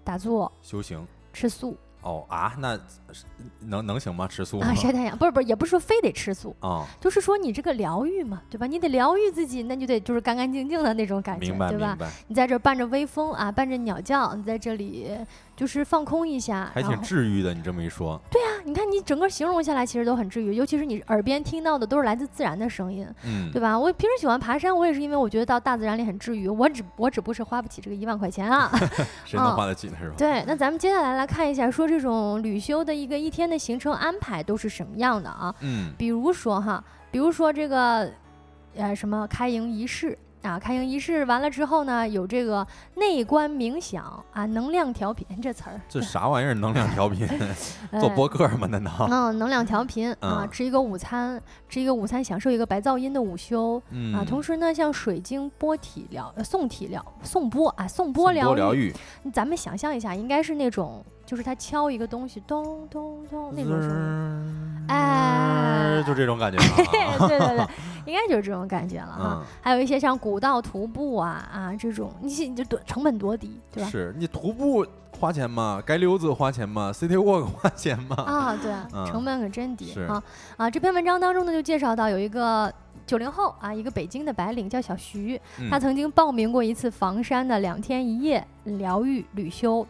打坐、修行。吃素哦啊，那是能能行吗？吃素啊，？晒太阳，不是不是，也不是说非得吃素，啊，就是说你这个疗愈嘛，对吧？你得疗愈自己，那就得就是干干净净的那种感觉，明白对吧你在这儿伴着微风啊，伴着鸟叫，你在这里就是放空一下，还挺治愈的。你这么一说，对啊你看你整个形容下来，其实都很治愈，尤其是你耳边听到的都是来自自然的声音，嗯，对吧？我平时喜欢爬山，我也是因为我觉得到大自然里很治愈。我只我只不过是花不起这个一万块钱啊。谁能花得起呢？是吧？对，那咱们接下来来看一下，说这种旅修的一个一天的行程安排都是什么样的啊？嗯，比如说哈，比如说这个呃什么开营仪式。啊，开营仪式完了之后呢，有这个内观冥想啊，能量调频这词儿，这啥玩意儿？能量调频？哎做播客吗？难道？嗯，能量调频啊，嗯吃一个午餐，吃一个午餐，享受一个白噪音的午休、嗯啊。同时呢，像水晶波体疗、呃颂体疗、送波啊、送波疗疗愈，咱们想象一下，应该是那种，就是他敲一个东西，咚咚咚那种声音。哎，就这种感觉了。对对对，应该就是这种感觉了哈。还有一些像古道徒步啊啊这种，你你就多成本多低，对吧？是你徒步花钱吗？街溜子花钱吗？City Walk 花钱吗？啊，对，成本可真低啊啊！这篇文章当中呢，就介绍到有一个九零后啊，一个北京的白领叫小徐，他曾经报名过一次房山的两天一夜疗愈旅修。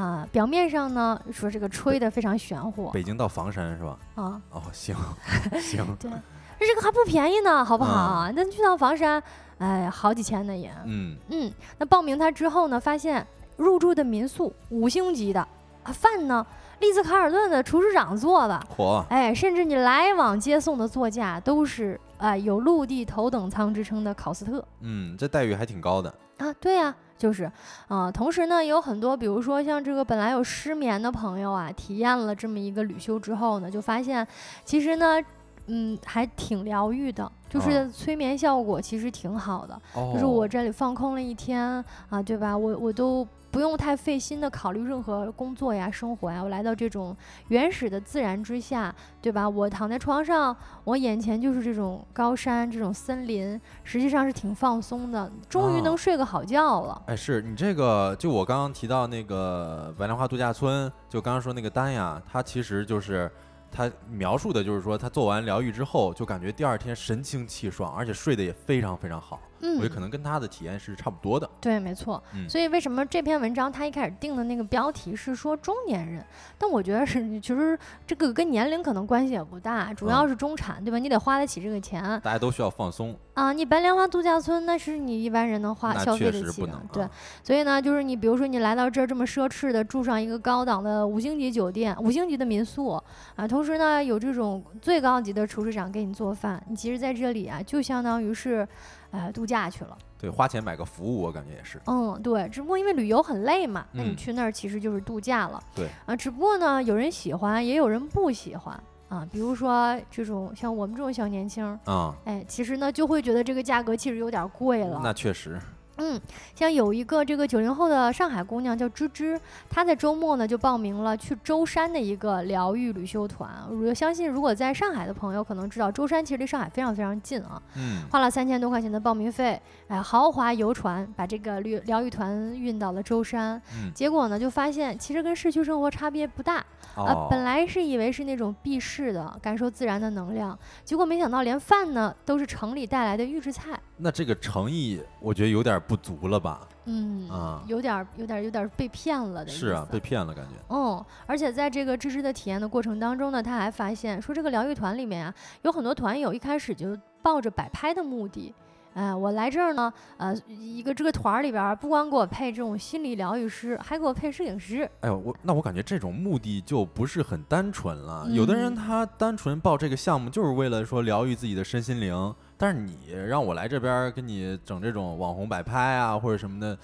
啊，表面上呢说这个吹的非常玄乎，北京到房山是吧？啊，哦，行 行，对，这个还不便宜呢，好不好？那去趟房山，哎，好几千呢也。嗯嗯，那报名他之后呢，发现入住的民宿五星级的，啊，饭呢，丽兹卡尔顿的厨师长做的，火，哎，甚至你来往接送的座驾都是啊有陆地头等舱之称的考斯特。嗯，这待遇还挺高的啊，对呀。就是，啊，同时呢，有很多，比如说像这个本来有失眠的朋友啊，体验了这么一个旅修之后呢，就发现，其实呢，嗯，还挺疗愈的，就是催眠效果其实挺好的，就是我这里放空了一天啊，对吧？我我都。不用太费心的考虑任何工作呀、生活呀，我来到这种原始的自然之下，对吧？我躺在床上，我眼前就是这种高山、这种森林，实际上是挺放松的，终于能睡个好觉了。哎，是你这个，就我刚刚提到那个白莲花度假村，就刚刚说那个丹呀，它其实就是他描述的就是说，他做完疗愈之后，就感觉第二天神清气爽，而且睡得也非常非常好。嗯，我觉得可能跟他的体验是差不多的。对，没错。所以为什么这篇文章他一开始定的那个标题是说中年人？但我觉得是，其实这个跟年龄可能关系也不大，主要是中产，对吧？你得花得起这个钱。大家都需要放松啊！你白莲花度假村那是你一般人能花消费得起的，对。所以呢，就是你比如说你来到这儿这么奢侈的住上一个高档的五星级酒店、五星级的民宿啊，同时呢有这种最高级的厨师长给你做饭，你其实在这里啊就相当于是。哎，度假去了。对，花钱买个服务，我感觉也是。嗯，对，只不过因为旅游很累嘛，那你去那儿其实就是度假了。对。啊，只不过呢，有人喜欢，也有人不喜欢啊。比如说这种像我们这种小年轻啊，哎，其实呢就会觉得这个价格其实有点贵了。那确实。嗯，像有一个这个九零后的上海姑娘叫芝芝，她在周末呢就报名了去舟山的一个疗愈旅修团。我相信如果在上海的朋友可能知道，舟山其实离上海非常非常近啊。嗯，花了三千多块钱的报名费，哎，豪华游船把这个旅疗愈团运到了舟山。嗯，结果呢就发现其实跟市区生活差别不大。啊，本来是以为是那种避世的，感受自然的能量，结果没想到连饭呢都是城里带来的预制菜。那这个诚意，我觉得有点不足了吧？嗯，啊，有点有点有点被骗了的是啊，被骗了感觉。嗯，而且在这个知识的体验的过程当中呢，他还发现说，这个疗愈团里面啊，有很多团友一开始就抱着摆拍的目的。哎，我来这儿呢，呃，一个这个团儿里边，不光给我配这种心理疗愈师，还给我配摄影师。哎呦，我那我感觉这种目的就不是很单纯了。有的人他单纯报这个项目就是为了说疗愈自己的身心灵，但是你让我来这边给你整这种网红摆拍啊或者什么的，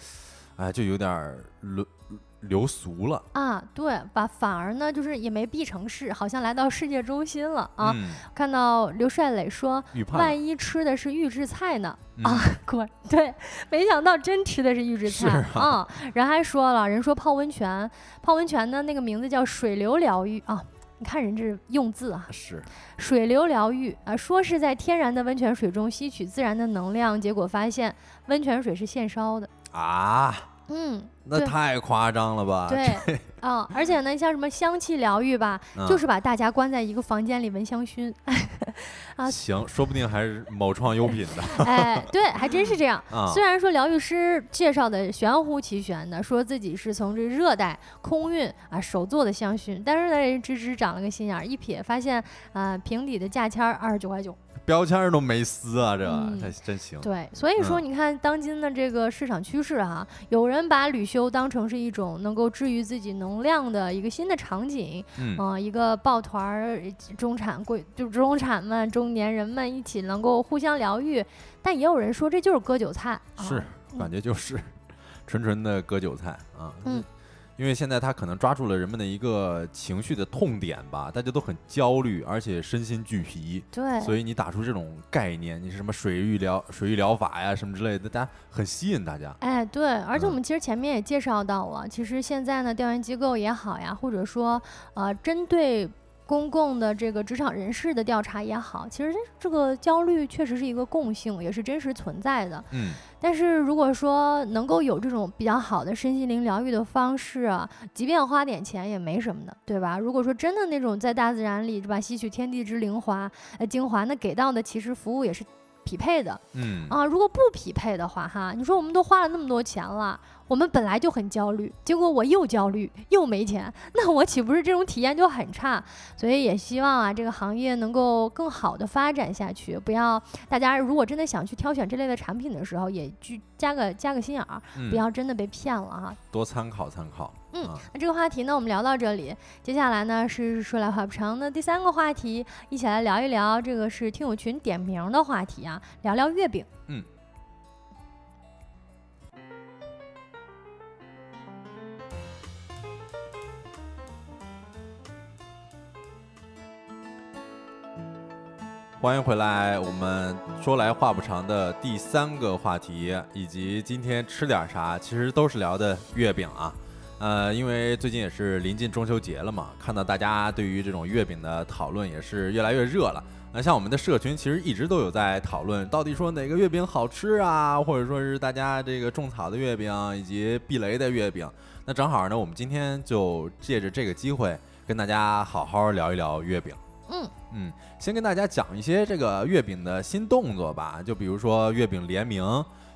哎，就有点轮。流俗了啊，对把？反而呢，就是也没必成事，好像来到世界中心了啊。看到刘帅磊说，万一吃的是预制菜呢？啊，果对，没想到真吃的是预制菜啊。人还说了，人说泡温泉，泡温泉呢，那个名字叫水流疗愈啊。你看人这用字啊，是水流疗愈啊，说是在天然的温泉水中吸取自然的能量，结果发现温泉水是现烧的啊。嗯，那太夸张了吧？对，啊，而且呢，像什么香气疗愈吧，就是把大家关在一个房间里闻香薰。啊，行，说不定还是某创优品的。哎，对，还真是这样。虽然说疗愈师介绍的玄乎其玄的，说自己是从这热带空运啊手做的香薰，但是呢，人芝芝长了个心眼，一瞥发现啊瓶底的价签二十九块九。标签都没撕啊，这这真行。对，所以说你看当今的这个市场趋势哈，有人把旅修当成是一种能够治愈自己能量的一个新的场景，嗯，一个抱团儿中产贵就中产们中年人们一起能够互相疗愈，但也有人说这就是割韭菜，是感觉就是 纯纯的割韭菜啊。嗯。因为现在他可能抓住了人们的一个情绪的痛点吧，大家都很焦虑，而且身心俱疲。对，所以你打出这种概念，你是什么水域疗、水域疗法呀，什么之类的，大家很吸引大家。哎，对，而且我们其实前面也介绍到了，其实现在呢，调研机构也好呀，或者说呃，针对公共的这个职场人士的调查也好，其实这个焦虑确实是一个共性，也是真实存在的。嗯，但是如果说能够有这种比较好的身心灵疗愈的方式啊，即便花点钱也没什么的，对吧？如果说真的那种在大自然里，对吧，吸取天地之灵华呃精华，那给到的其实服务也是匹配的。嗯啊，如果不匹配的话，哈，你说我们都花了那么多钱了，我们本来就很焦虑，结果我又焦虑又没钱，那我岂不是这种体验就很差？所以也希望啊，这个行业能够更好的发展下去，不要大家如果真的想去挑选这类的产品的时候，也去加个加个心眼儿，嗯，不要真的被骗了哈。多参考参考。嗯啊那这个话题呢，我们聊到这里，接下来呢是说来话不长的第三个话题，一起来聊一聊这个是听友群点名的话题啊，聊聊月饼。嗯。欢迎回来，我们说来话不长的第三个话题，以及今天吃点啥，其实都是聊的月饼啊。呃，因为最近也是临近中秋节了嘛，看到大家对于这种月饼的讨论也是越来越热了。那像我们的社群其实一直都有在讨论，到底说哪个月饼好吃啊，或者说是大家这个种草的月饼以及避雷的月饼。那正好呢，我们今天就借着这个机会跟大家好好聊一聊月饼。嗯嗯，先跟大家讲一些这个月饼的新动作吧，就比如说月饼联名，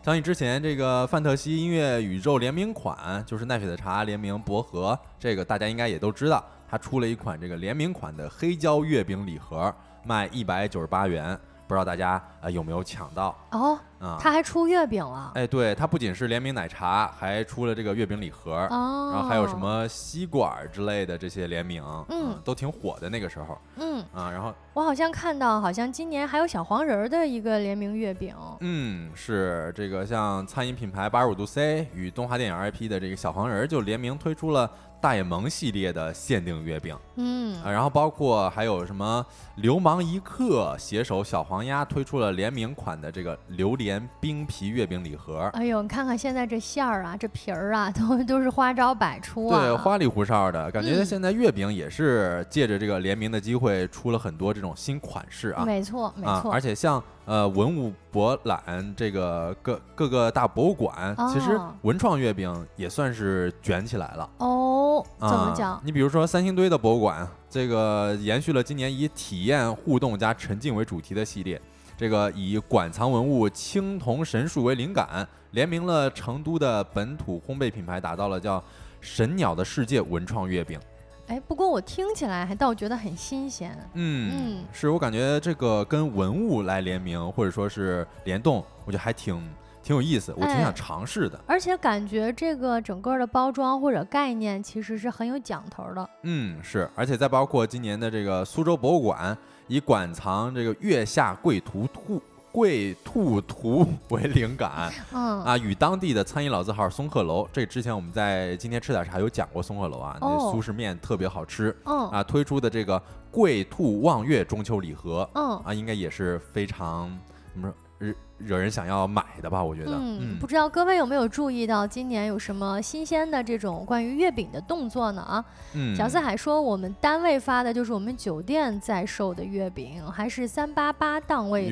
相信之前这个范特西音乐宇宙联名款，就是奈雪的茶联名薄荷，这个大家应该也都知道，它出了一款这个联名款的黑胶月饼礼盒，卖一百九十八元，不知道大家啊、呃有没有抢到哦，啊？他还出月饼了。哎，对，他不仅是联名奶茶，还出了这个月饼礼盒，哦，然后还有什？么吸管之类的这些联名，嗯都挺火的那个时候嗯，啊。然后我好像看到，好像今年还有小黄人儿的一个联名月饼。嗯，是这个像餐饮品牌八十五度 C 与动画电影 IP 的这个小黄人儿就联名推出了大眼萌系列的限定月饼嗯啊，然后包括还有什么流氓一刻携手小黄鸭推出了联名款的这个榴莲冰皮月饼礼盒。哎呦，你看看现在这馅儿啊，这皮儿啊，都都是花招百出啊。对，花里胡哨的感觉。嗯现在月饼也是借着这个联名的机会，出了很多这种新款式啊。没错没啊，错。而且像呃文物博览这个各各个大博物馆，其实哦文创月饼也算是卷起来了。哦，怎么啊讲？你比如说三星堆的博物馆，这个延续了今年以体验、互动加沉浸为主题的系列，这个以馆藏文物青铜神树为灵感，联名了成都的本土烘焙品牌，打造了叫“神鸟的世界”文创月饼。哎，不过我听起来还倒觉得很新鲜。嗯，嗯是我感觉这个跟文物来联名或者说是联动，我觉得还挺挺有意思，我挺哎想尝试的。而且感觉这个整个的包装或者概念其实是很有讲头的。嗯，是，而且再包括今年的这个苏州博物馆，以馆藏这个月下贵图兔贵兔图为灵感。嗯，啊，与当地的餐饮老字号松鹤楼，这之前我们在今天吃点啥有讲过松鹤楼啊，那哦苏式面特别好吃。嗯。啊，推出的这个贵兔望月中秋礼盒嗯。啊，应该也是非常怎么说惹惹人想要买的吧？我觉得，嗯，不知道各位有没有注意到今年有什么新鲜的这种关于月饼的动作呢？啊，嗯，小四海说我们单位发的就是我们酒店在售的月饼，还是三八八档位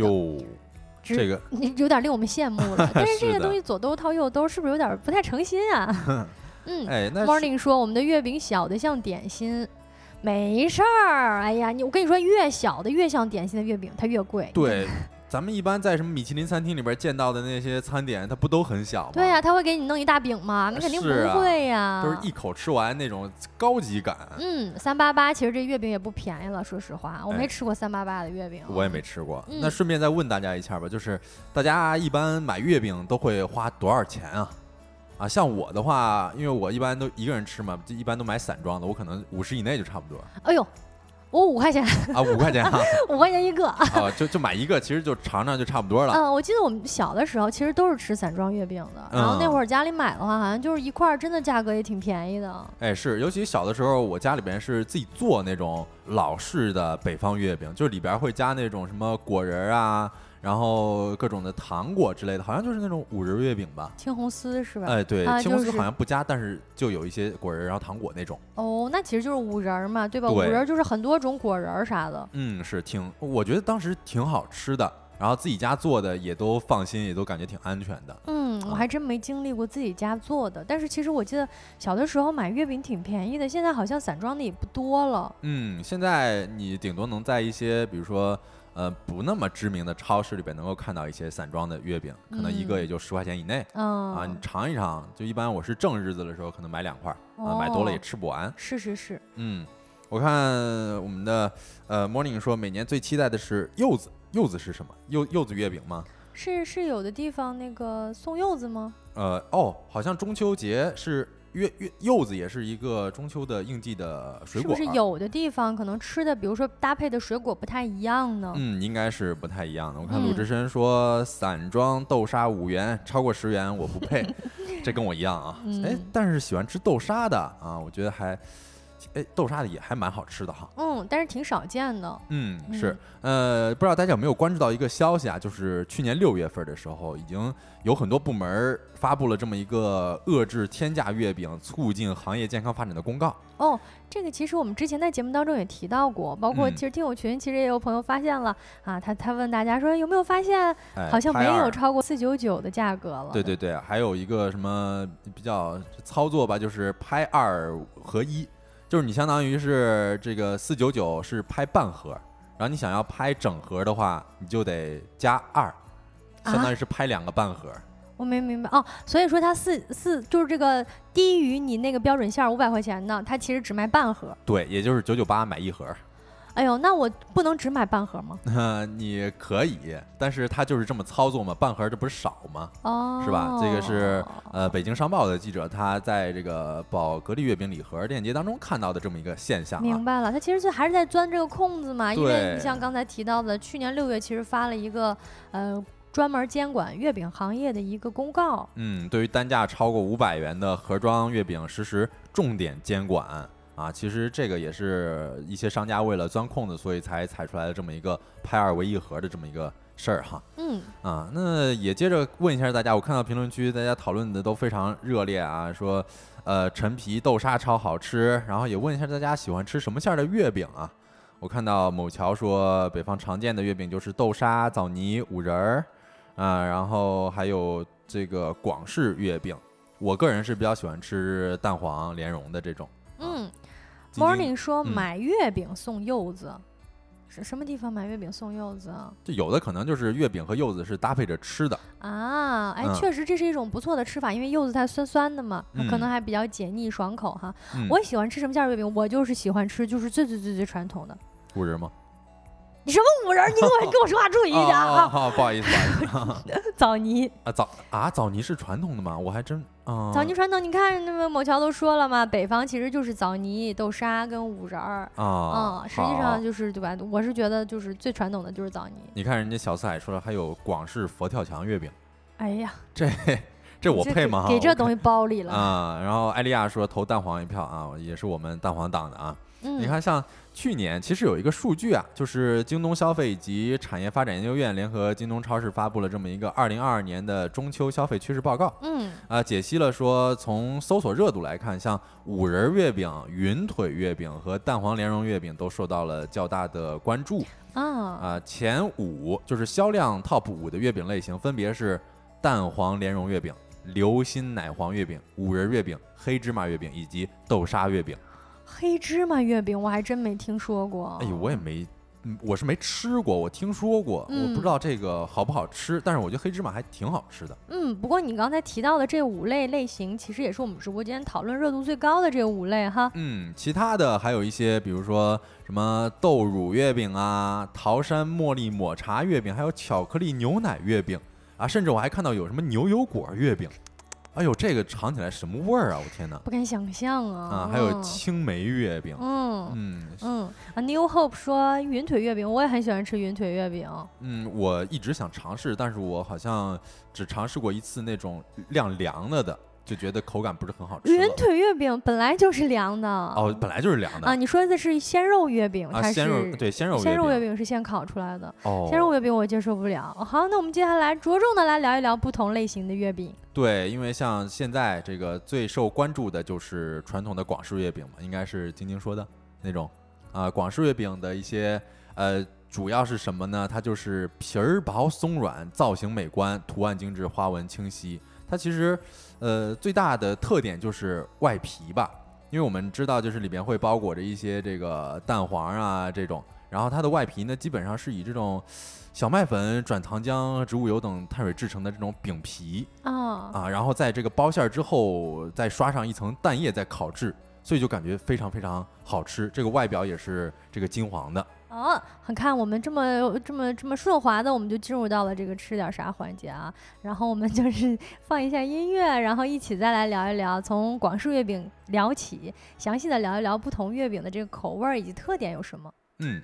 这个 有点令我们羡慕了。但是这个东西左兜套右兜，是不是有点不太诚心啊？嗯哎，那，Morning 说我们的月饼小的像点心。没事儿，哎呀，你我跟你说，越小的越像点心的月饼，它越贵。对，咱们一般在什么米其林餐厅里边见到的那些餐点，它不都很小吗？对呀、他会给你弄一大饼吗？那肯定不会呀、都是一口吃完那种高级感。嗯，三八八其实这月饼也不便宜了，说实话，我哎没吃过三八八的月饼。我也没吃过。嗯那顺便再问大家一下吧，就是大家一般买月饼都会花多少钱啊？啊，像我的话，因为我一般都一个人吃嘛，就一般都买散装的，我可能五十以内就差不多哎呦，我五块钱，啊，五块钱啊，五块钱 一个。啊，就就买一个，其实就尝尝就差不多了。嗯，我记得我们小的时候其实都是吃散装月饼的，然后那嗯会儿家里买的话，好像就是一块儿，真的价格也挺便宜的。哎，是，尤其小的时候，我家里边是自己做那种老式的北方月饼，就是里边会加那种什么果仁啊，然后各种的糖果之类的，好像就是那种五仁月饼吧。青红丝是吧？哎，对，啊青红丝好像不加，但是就有一些果仁儿，然后糖果那种。哦，那其实就是五仁儿嘛，对吧？五仁儿就是很多种果仁儿啥的。嗯，是挺，我觉得当时挺好吃的，然后自己家做的也都放心，也都感觉挺安全的。嗯，我啊还真没经历过自己家做的，但是其实我记得小的时候买月饼挺便宜的，现在好像散装的也不多了。嗯，现在你顶多能在一些比如说呃不那么知名的超市里边能够看到一些散装的月饼，可能一个嗯也就十块钱以内。嗯啊，你尝一尝，就一般我是正日子的时候可能买两块儿，啊，买多了也哦吃不完。是是是，嗯，我看我们的呃 Morning 说，每年最期待的是柚子，柚子是什么？柚柚子月饼吗？是是有的地方那个送柚子吗？呃，哦，好像中秋节是月月柚子也是一个中秋的应季的水果，是不是？有的地方可能吃的，比如说搭配的水果不太一样呢？嗯，应该是不太一样的。我看鲁嗯智深说，散装豆沙五元，超过十元我不配，这跟我一样啊。哎嗯，但是喜欢吃豆沙的啊，我觉得还，哎，豆沙的也还蛮好吃的哈。嗯，但是挺少见的。嗯，是，呃，不知道大家有没有关注到一个消息啊？就是去年六月份的时候，已经有很多部门儿发布了这么一个遏制天价月饼、促进行业健康发展的公告。哦，这个其实我们之前在节目当中也提到过，包括嗯其实听友群其实也有朋友发现了啊，他他问大家说有没有发现哎，好像没有超过四九九的价格了。对对对，还有一个什么比较操作吧，就是拍二合一，就是你相当于是这个四九九是拍半盒，然后你想要拍整盒的话，你就得加二，相当于是拍两个半盒。我没明白哦，所以说它四四就是这个低于你那个标准线五百块钱的，它其实只卖半盒。对，也就是九九八买一盒。哎呦，那我不能只买半盒吗？你可以，但是他就是这么操作嘛，半盒这不是少吗？哦，是吧？这个是呃，北京商报的记者他在这个宝格丽月饼礼盒链接当中看到的这么一个现象啊明。白了，他其实就还是在钻这个空子嘛，因为你像刚才提到的，去年六月其实发了一个呃专门监管月饼行业的一个公告。嗯，对于单价超过五百元的盒装月饼实施重点监管啊，其实这个也是一些商家为了钻空子，所以才踩出来的这么一个拍二为一盒的这么一个事儿哈。嗯，啊，那也接着问一下大家，我看到评论区大家讨论的都非常热烈啊，说呃陈皮豆沙超好吃，然后也问一下大家喜欢吃什么馅儿的月饼啊？我看到某桥说北方常见的月饼就是豆沙、枣泥、五仁儿啊，然后还有这个广式月饼。我个人是比较喜欢吃蛋黄莲蓉的这种。，Morning 说嗯买月饼送柚子，是什么地方买月饼送柚子啊？就有的可能就是月饼和柚子是搭配着吃的，啊，哎，嗯确实这是一种不错的吃法，因为柚子它酸酸的嘛，它可能嗯还比较解腻爽口哈。嗯，我喜欢吃什么馅儿月饼？我就是喜欢吃就是最最最最传统的。五仁吗？你什么五仁？你给我跟我说话注意一点哦哦啊！好，不好意思，不好意思。枣泥，啊，枣啊，枣泥是传统的吗？我还真啊，枣泥传统，你看那个某桥都说了嘛，北方其实就是枣泥、豆沙跟五仁儿。啊，嗯，实际上就是对吧？我是觉得就是最传统的就是枣泥。你看人家小四海说了，还有广式佛跳墙月饼，哎呀，这这我配吗？我给这东西包里了。啊，然后艾丽亚说投蛋黄一票啊，也是我们蛋黄党的啊。嗯，你看，像去年其实有一个数据啊，就是京东消费及产业发展研究院联合京东超市发布了这么一个二零二二年的中秋消费趋势报告。嗯啊，解析了说，从搜索热度来看，像五仁月饼、云腿月饼和蛋黄莲蓉月饼都受到了较大的关注。啊，啊，前五就是销量 top 五的月饼类型，分别是蛋黄莲蓉月饼、流心奶黄月饼、五仁月饼、黑芝麻月饼以及豆沙月饼。黑芝麻月饼我还真没听说过。哎呦，我也没，嗯我是没吃过，我听说过，我不嗯知道这个好不好吃，但是我觉得黑芝麻还挺好吃的。嗯，不过你刚才提到的这五类类型，其实也是我们直播间讨论热度最高的这五类哈。嗯，其他的还有一些，比如说什么豆乳月饼啊、桃山茉莉抹茶月饼，还有巧克力牛奶月饼啊，甚至我还看到有什么牛油果月饼。哎呦，这个尝起来什么味儿啊！我天哪！不敢想象啊。啊，还有嗯青梅月饼。嗯嗯嗯啊，New Hope 说云腿月饼，我也很喜欢吃云腿月饼。嗯，我一直想尝试，但是我好像只尝试过一次那种晾凉了的，就觉得口感不是很好吃。云腿月饼本来就是凉的哦，本来就是凉的啊。你说的是鲜肉月饼，啊，鲜肉是对鲜肉鲜肉月饼饼是现烤出来的，哦，鲜肉月饼我接受不了。好，那我们接下来着重的来聊一聊不同类型的月饼。对，因为像现在这个最受关注的就是传统的广式月饼嘛，应该是晶晶说的那种啊，广式月饼的一些呃，主要是什么呢？它就是皮儿薄松软，造型美观，图案精致，花纹清晰。它其实呃最大的特点就是外皮吧，因为我们知道就是里边会包裹着一些这个蛋黄啊这种，然后它的外皮呢基本上是以这种小麦粉、转糖浆、植物油等碳水制成的这种饼皮。啊，啊，然后在这个包馅儿之后，再刷上一层蛋液，再烤制，所以就感觉非常非常好吃。这个外表也是这个金黄的。哦，很看我们这么这么这么顺滑的，我们就进入到了这个吃点啥环节啊。然后我们就是 放一下音乐，然后一起再来聊一聊，从广式月饼聊起，详细的聊一聊不同月饼的这个口味以及特点有什么。嗯，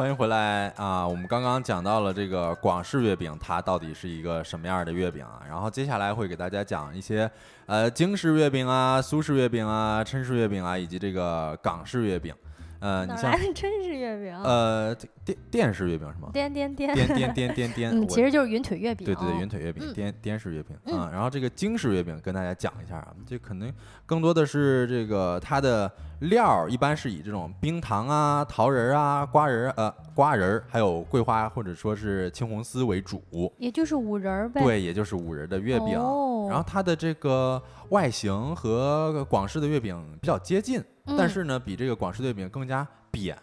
欢迎回来啊！我们刚刚讲到了这个广式月饼，它到底是一个什么样的月饼啊？然后接下来会给大家讲一些呃京式月饼啊、苏式月饼啊、抻式月饼啊，以及这个港式月饼。呃，你像哪来的真式月饼？呃电电式月饼是吗？颠颠颠，颠颠颠颠颠，其实就是云腿月饼。对对对，云腿月饼、嗯滇滇式月饼嗯啊，然后这个京式月饼跟大家讲一下啊，这可能更多的是这个它的料儿一般是以这种冰糖啊、桃仁儿啊、瓜仁儿呃瓜仁儿，还有桂花或者说是青红丝为主，也就是五仁儿呗。对，也就是五仁儿的月饼。哦然后它的这个外形和广式的月饼比较接近，但嗯是呢，比这个广式月饼更加扁。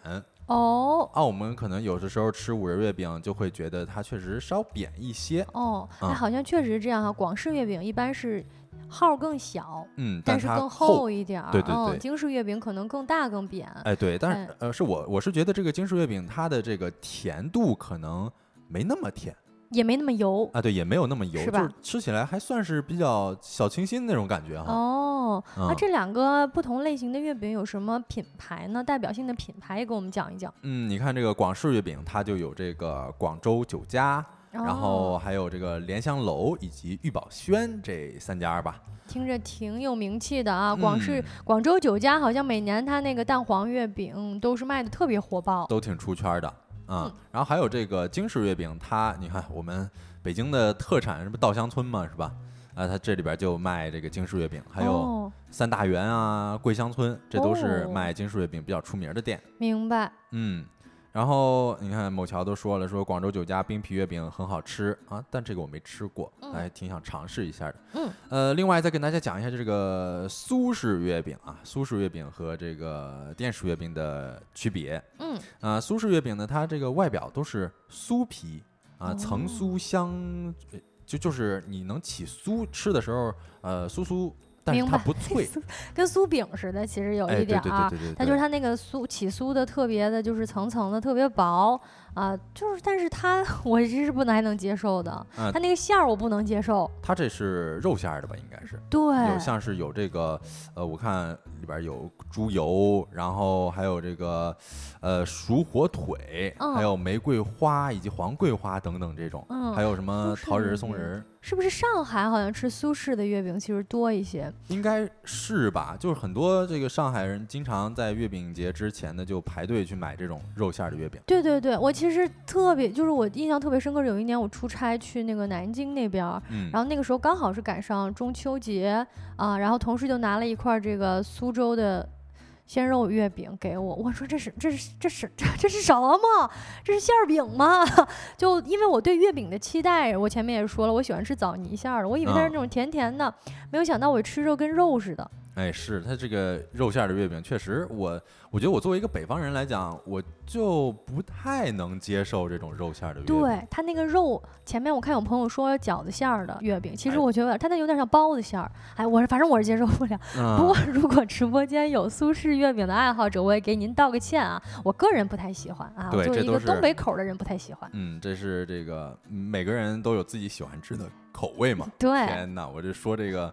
哦啊，我们可能有的时候吃五仁月饼就会觉得它确实稍扁一些，哦，哎，啊好像确实是这样哈。广式月饼一般是号更小，嗯，但是更厚厚一点儿。对对对嗯，京式月饼可能更大更扁。哎，对，但是哎呃，是我我是觉得这个京式月饼它的这个甜度可能没那么甜也没那么油。啊，对，也没有那么油，是吧就是吃起来还算是比较小清新那种感觉哈。哦，那嗯这两个不同类型的月饼有什么品牌呢？代表性的品牌也给我们讲一讲。嗯，你看这个广式月饼，它就有这个广州酒家，然后哦还有这个莲香楼以及玉宝轩这三家吧。听着挺有名气的啊。广式嗯广州酒家好像每年它那个蛋黄月饼都是卖的特别火爆。都挺出圈的啊、嗯然后还有这个京式月饼，它你看我们北京的特产是不稻香村嘛，是吧？啊，它这里边就卖这个京式月饼，还有哦，三大园啊、桂香村，这都是哦卖京式月饼比较出名的店。明白。嗯，然后你看某桥都说了，说广州酒家冰皮月饼很好吃啊，但这个我没吃过，嗯还挺想尝试一下的。嗯，呃，另外再跟大家讲一下这个苏式月饼啊，苏式月饼和这个电式月饼的区别。嗯，啊，苏式月饼呢，它这个外表都是酥皮啊，哦层酥香，呃就就是你能起酥，吃的时候呃酥酥，它不脆。跟酥饼似的，其实有一点儿它就是它那个酥起酥的特别的，就是层层的特别薄啊、就是但是它 我这是不能还能接受的，嗯它那个馅儿我不能接受。它这是肉馅儿的吧？应该是。对，有像是有这个，呃，我看里边有猪油，然后还有这个，呃，熟火腿，嗯还有玫瑰花以及黄桂花等等这种，嗯还有什么桃仁松仁，是不是上海好像吃苏式的月饼其实多一些？应该是吧？就是很多这个上海人经常在月饼节之前呢就排队去买这种肉馅儿的月饼。对对对，我其实特别就是我印象特别深刻，有一年我出差去那个南京那边然后那个时候刚好是赶上中秋节啊，然后同事就拿了一块儿这个苏州的鲜肉月饼给我，我说这是这是这是这 这是什么？这是馅儿饼吗？就因为我对月饼的期待，我前面也说了，我喜欢吃枣泥馅儿的，我以为它是嗯那种甜甜的，没有想到我吃着跟肉似的。哎，是它这个肉馅儿的月饼，确实我我觉得我作为一个北方人来讲，我就不太能接受这种肉馅儿的月饼。对，它那个肉前面我看有朋友说饺子馅儿的月饼，其实哎我觉得它那有点像包子馅儿。哎，我是反正我是接受不了。不过嗯，如果直播间有苏式月饼的爱好者，我也给您道个歉啊，我个人不太喜欢啊，作为一个东北口的人不太喜欢。嗯，这是这个嗯每个人都有自己喜欢吃的口味嘛。对，天哪，我这说这个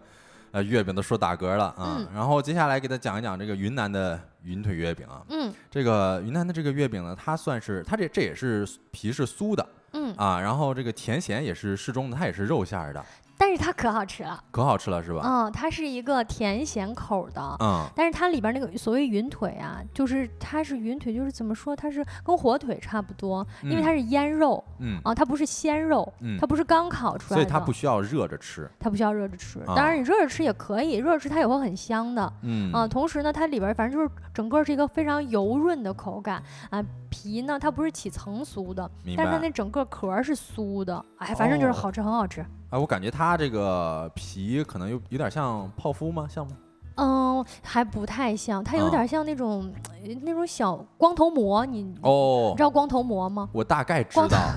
呃月饼都说打嗝了啊。嗯然后接下来给他讲一讲这个云南的云腿月饼啊。嗯这个云南的这个月饼呢，它算是它这这也是皮是酥的嗯，啊，然后这个甜咸也是适中的，它也是肉馅儿的，但是它可好吃了，可好吃了是吧？嗯，它是一个甜咸口儿的。嗯但是它里边那个所谓云腿啊，就是它是云腿，就是怎么说，它是跟火腿差不多，因为它是腌肉嗯啊，它不是鲜肉，嗯它，不是刚烤出来的，所以它不需要热着吃。它不需要热着吃。啊当然你热着吃也可以，热着吃它也会很香的。嗯啊，同时呢，它里边儿反正就是整个是一个非常油润的口感啊，皮呢它不是起层酥的，明但是它。那整个壳儿是酥的，哎，反正就是哦好吃，很好吃。哎，我感觉它这个皮可能有有点像泡芙吗？像吗？嗯，还不太像，它有啊点像那种、呃那种小光头魔，你、哦你知，道光头魔吗？我大概知道。啊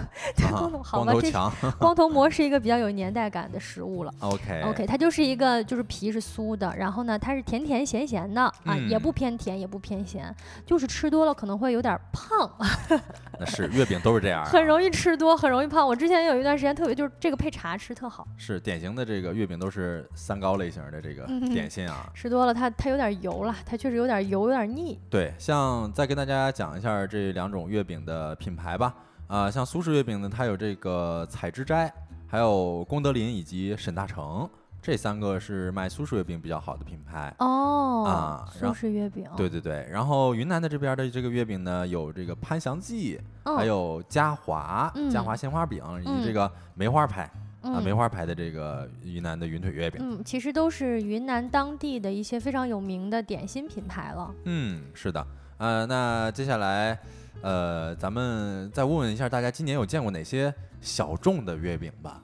光头好吧这光头强。光头膜是一个比较有年代感的食物了。OK OK，它就是一个就是皮是酥的，然后呢，它是甜甜咸咸的啊，也嗯不偏甜也不偏咸，就是吃多了可能会有点儿胖，那是月饼都是这样 啊，很容易吃多，很容易胖。我之前有一段时间特别就是这个配茶吃特好，是典型的这个月饼都是三高类型的这个嗯点心啊。吃多了它它有点油了，它确实有点油，有点腻。对，像再跟大家讲一下这两种月饼的品牌吧。啊、像苏式月饼呢，它有这个采之斋，还有功德林以及沈大成，这三个是卖苏式月饼比较好的品牌。哦，啊然后式月饼，对对对，然后云南的这边的这个月饼呢，有这个潘祥记，嗯，还有嘉华、嘉华嗯鲜花饼，以及嗯这个梅花牌、啊嗯梅花牌的这个云南的云腿月饼。嗯，其实都是云南当地的一些非常有名的点心品牌了。嗯，是的，呃，那接下来，呃，咱们再问问一下大家，今年有见过哪些小众的月饼吧？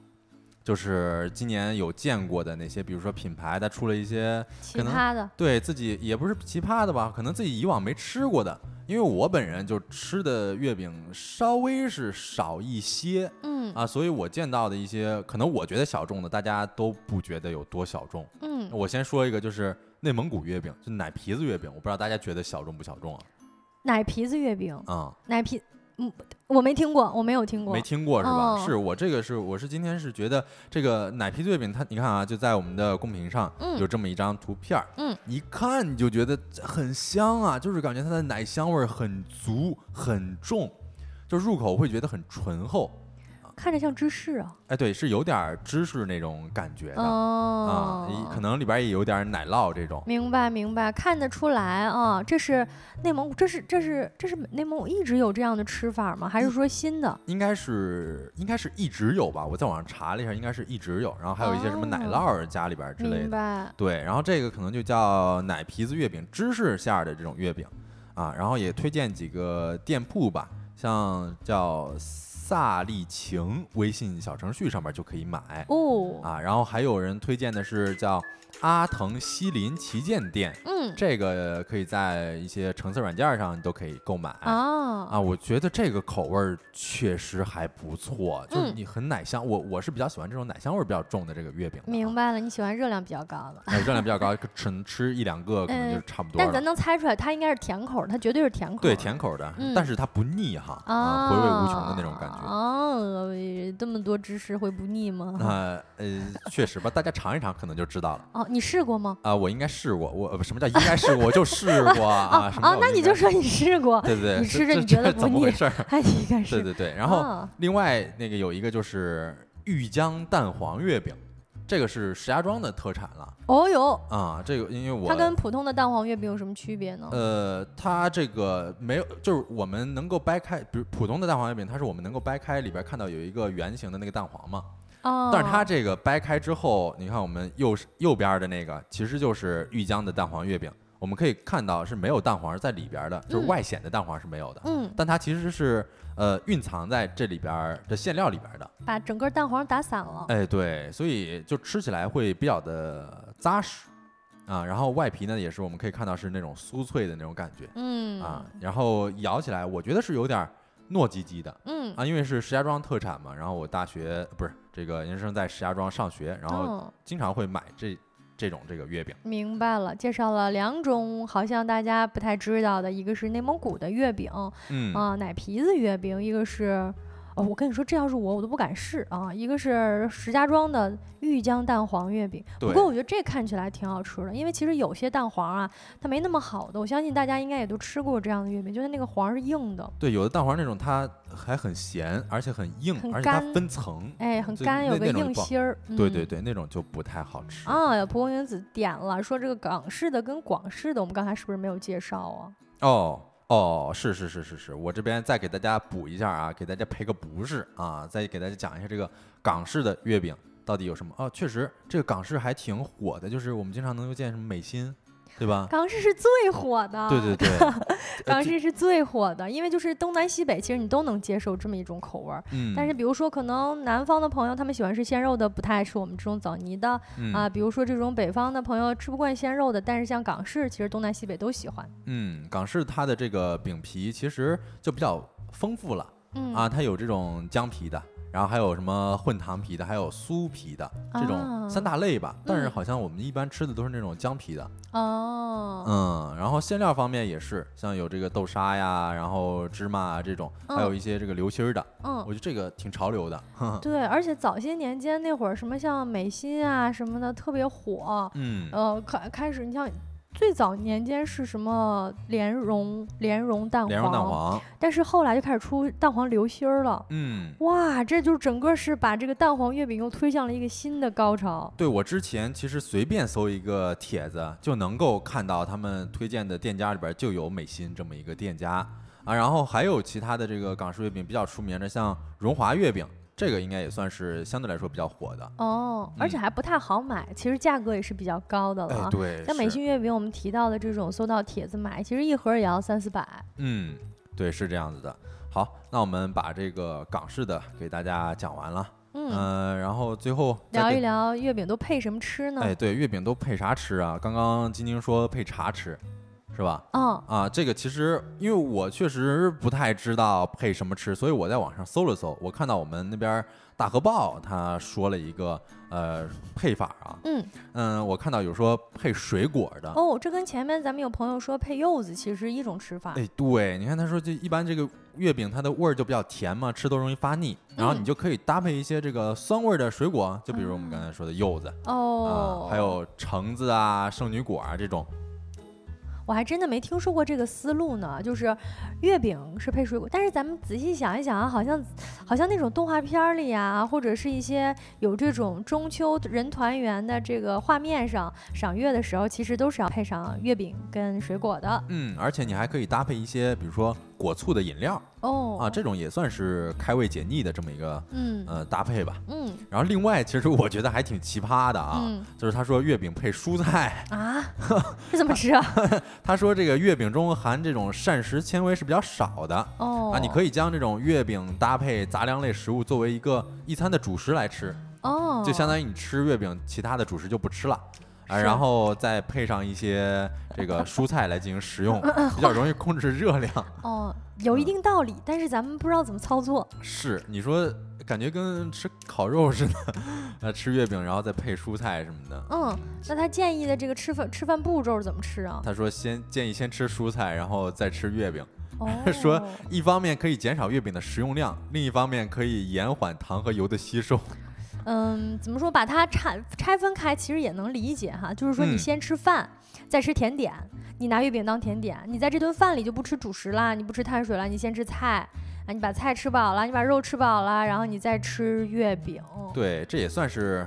就是今年有见过的那些，比如说品牌它出了一些奇葩的，对自己也不是奇葩的吧，可能自己以往没吃过的。因为我本人就吃的月饼稍微是少一些嗯啊，所以我见到的一些可能我觉得小众的，大家都不觉得有多小众。嗯，我先说一个，就是内蒙古月饼，就奶皮子月饼，我不知道大家觉得小众不小众啊？奶皮子月饼，啊、奶皮，嗯，我没听过，我没有听过没。听过是吧？哦是我这个是我是今天是觉得这个奶皮子月饼它，你看啊，就在我们的公屏上嗯有这么一张图片儿，嗯，一看你就觉得很香啊，就是感觉它的奶香味儿很足很重，就入口会觉得很醇厚。看着像芝士啊。哎，对，是有点芝士那种感觉的、哦啊，一可能里边也有点奶酪这种。明白明白，看得出来啊，这是内蒙古，这是这是这是内蒙古一直有这样的吃法吗？还是说新的？应该是应该是一直有吧，我在网上查了一下，应该是一直有，然后还有一些什么奶哦酪儿家里边之类的。明白。对，然后这个可能就叫奶皮子月饼，芝士馅儿的这种月饼啊，然后也推荐几个店铺吧，像叫萨利晴微信小程序上面就可以买。哦，啊，然后还有人推荐的是叫阿腾西林旗舰店，嗯这个可以在一些橙色软件上都可以购买。啊啊，我觉得这个口味儿确实还不错，就是嗯你很奶香，我我是比较喜欢这种奶香味儿比较重的这个月饼啊。明白了，你喜欢热量比较高的。哎，热量比较高，吃吃一两个可能就嗯差不多了。但咱能猜出来，它应该是甜口儿，它绝对是甜口儿。对甜口的，嗯但是它不腻哈，回味无穷的那种感觉。哦，这么多芝士会不腻吗？那呃，确实吧，大家尝一尝可能就知道了哦，你试过吗？啊。我应该试过，我什么叫应该试过？我就试过啊。啊那你就说你试过，对对对，你吃着你觉得不腻这怎么回事儿？还应该是。对对对，然后啊另外那个有一个就是玉江蛋黄月饼，这个是石家庄的特产了哦哟，啊。这个因为我它跟普通的蛋黄月饼有什么区别呢？呃，它这个没有，就是我们能够掰开，比如普通的蛋黄月饼，它是我们能够掰开里边看到有一个圆形的那个蛋黄嘛。哦，但是它这个掰开之后，你看我们右右边的那个其实就是玉江的蛋黄月饼，我们可以看到是没有蛋黄在里边的，就是嗯。外显的蛋黄是没有的，嗯，但它其实是呃蕴藏在这里边儿的馅料里边的。把整个蛋黄打散了。哎，对，所以就吃起来会比较的扎实。啊，然后外皮呢也是我们可以看到是那种酥脆的那种感觉。嗯。啊，然后咬起来我觉得是有点儿糯叽叽的嗯，啊，因为是石家庄特产嘛，然后我大学不是这个研究生在石家庄上学，然后哦经常会买这这种这个月饼。明白了，介绍了两种好像大家不太知道的，一个是内蒙古的月饼嗯啊、奶皮子月饼，一个是。哦，我跟你说，这要是我，我都不敢试啊！一个是石家庄的玉江蛋黄月饼，不过我觉得这看起来挺好吃的，因为其实有些蛋黄啊，它没那么好的。我相信大家应该也都吃过这样的月饼，就是那个黄是硬的，对，有的蛋黄那种它还很咸，而且很硬，很而且它干分层。哎，很干，有个硬芯儿。嗯对对对，那种就不太好吃。啊，蒲公英子点了，说这个港式的跟广式的，我们刚才是不是没有介绍啊？哦哦，是是是是是，我这边再给大家补一下啊，给大家赔个不是啊，再给大家讲一下这个港式的月饼到底有什么哦。确实，这个港式还挺火的，就是我们经常能够见什么美心，对吧？港式是最火的，对对对，港式 是最火的，因为就是东南西北，其实你都能接受这么一种口味儿。嗯，但是比如说，可能南方的朋友他们喜欢吃鲜肉的，不太爱吃我们这种枣泥的、嗯啊。比如说这种北方的朋友吃不惯鲜肉的，但是像港式，其实东南西北都喜欢。嗯，港式它的这个饼皮其实就比较丰富了嗯啊，它有这种姜皮的。然后还有什么混糖皮的，还有酥皮的这种啊三大类吧。但是嗯好像我们一般吃的都是那种姜皮的。哦，嗯，然后馅料方面也是，像有这个豆沙呀，然后芝麻啊这种，还有嗯一些这个流心儿的，嗯我，觉得这个挺潮流的。对，而且早些年间那会儿，什么像美心啊什么的特别火，嗯，呃，开开始你像最早年间是什么莲蓉莲蓉蛋黄，莲蓉蛋黄，但是后来就开始出蛋黄流心儿了。嗯，哇，这就整个是把这个蛋黄月饼又推向了一个新的高潮。对我之前其实随便搜一个帖子，就能够看到他们推荐的店家里边就有美心这么一个店家。啊，然后还有其他的这个港式月饼比较出名的，像荣华月饼，这个应该也算是相对来说比较火的。哦，而且嗯还不太好买，其实价格也是比较高的了。对，像美心月饼，我们提到的这种，搜到帖子买，其实一盒也要三四百。嗯，对，是这样子的。好，那我们把这个港式的给大家讲完了，嗯，嗯、然后最后聊一聊月饼都配什么吃呢？哎，对，月饼都配啥吃啊？刚刚晶晶说配茶吃，是吧？哦，啊，这个其实因为我确实不太知道配什么吃，所以我在网上搜了搜，我看到我们那边大河报他说了一个呃配法啊，嗯，嗯，我看到有说配水果的，哦，这跟前面咱们有朋友说配柚子其实一种吃法。哎，对，你看他说这一般这个月饼它的味儿就比较甜嘛，吃都容易发腻，然后你嗯就可以搭配一些这个酸味儿的水果，就比如我们刚才说的柚子哦啊，，还有橙子啊、圣女果啊这种。我还真的没听说过这个思路呢，就是月饼是配水果，但是咱们仔细想一想啊，好像好像那种动画片里呀，或者是一些有这种中秋人团圆的这个画面上赏月的时候，其实都是要配上月饼跟水果的。嗯，而且你还可以搭配一些，比如说果醋的饮料哦啊，这种也算是开胃解腻的这么一个嗯呃搭配吧。嗯然后另外，其实我觉得还挺奇葩的啊，嗯就是他说月饼配蔬菜，啊，这怎么吃啊？他说这个月饼中含这种膳食纤维是比较少的。哦啊，你可以将这种月饼搭配杂粮类食物作为一个一餐的主食来吃，哦，就相当于你吃月饼，其他的主食就不吃了。啊，然后再配上一些这个蔬菜来进行食用，比较容易控制热量。哦，有一定道理，但是咱们不知道怎么操作。是，你说感觉跟吃烤肉似的，呃，吃月饼然后再配蔬菜什么的。嗯，那他建议的这个吃饭吃饭步骤怎么吃啊？他说先建议先吃蔬菜，然后再吃月饼。哦 说一方面可以减少月饼的食用量，另一方面可以延缓糖和油的吸收。嗯，怎么说？把它拆拆分开，其实也能理解哈。就是说，你嗯先吃饭，再吃甜点，你拿月饼当甜点，你在这顿饭里就不吃主食啦，你不吃碳水了，你先吃菜啊，你把菜吃饱了，你把肉吃饱了，然后你再吃月饼。对，这也算是，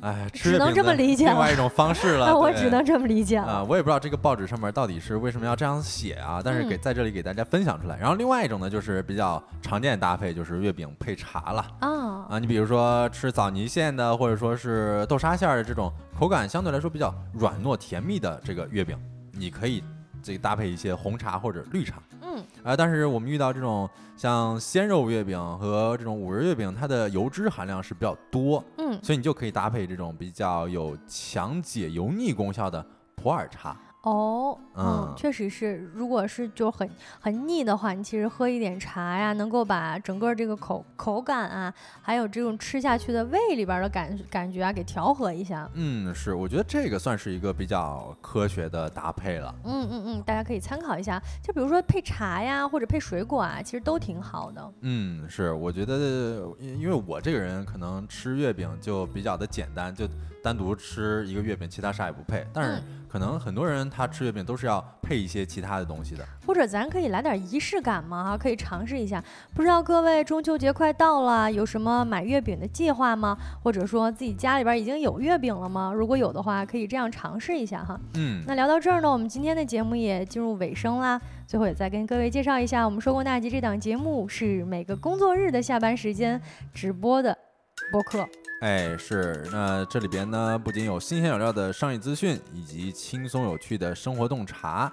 哎，吃只 能这么理解了另外一种方式了。那我只能这么理解啊、了。我也不知道这个报纸上面到底是为什么要这样写啊，但是给嗯在这里给大家分享出来。然后另外一种呢，就是比较常见的搭配，就是月饼配茶了啊，啊。你比如说吃枣泥馅的，或者说是豆沙馅儿的这种口感相对来说比较软糯甜蜜的这个月饼，你可以这个搭配一些红茶或者绿茶。嗯，啊，但是我们遇到这种像鲜肉月饼和这种五仁月饼，它的油脂含量是比较多，嗯，所以你就可以搭配这种比较有强解油腻功效的普洱茶。哦，嗯嗯，确实是，如果是就很很腻的话，你其实喝一点茶呀，能够把整个这个口口感啊，还有这种吃下去的胃里边儿的感感觉啊，给调和一下。嗯，是，我觉得这个算是一个比较科学的搭配了。嗯嗯嗯，大家可以参考一下。就比如说配茶呀，或者配水果啊，其实都挺好的。嗯，是，我觉得，因因为我这个人可能吃月饼就比较的简单，就单独吃一个月饼，其他啥也不配。但是嗯可能很多人他吃月饼都是要配一些其他的东西的。或者咱可以来点仪式感嘛，哈，可以尝试一下。不知道各位中秋节快到了，有什么买月饼的计划吗？或者说自己家里边已经有月饼了吗？如果有的话，可以这样尝试一下哈。嗯，那聊到这儿呢，我们今天的节目也进入尾声啦。最后也再跟各位介绍一下，我们收工大吉这档节目是每个工作日的下班时间直播的播客。哎，是，那这里边呢，不仅有新鲜有料的商业资讯，以及轻松有趣的生活洞察，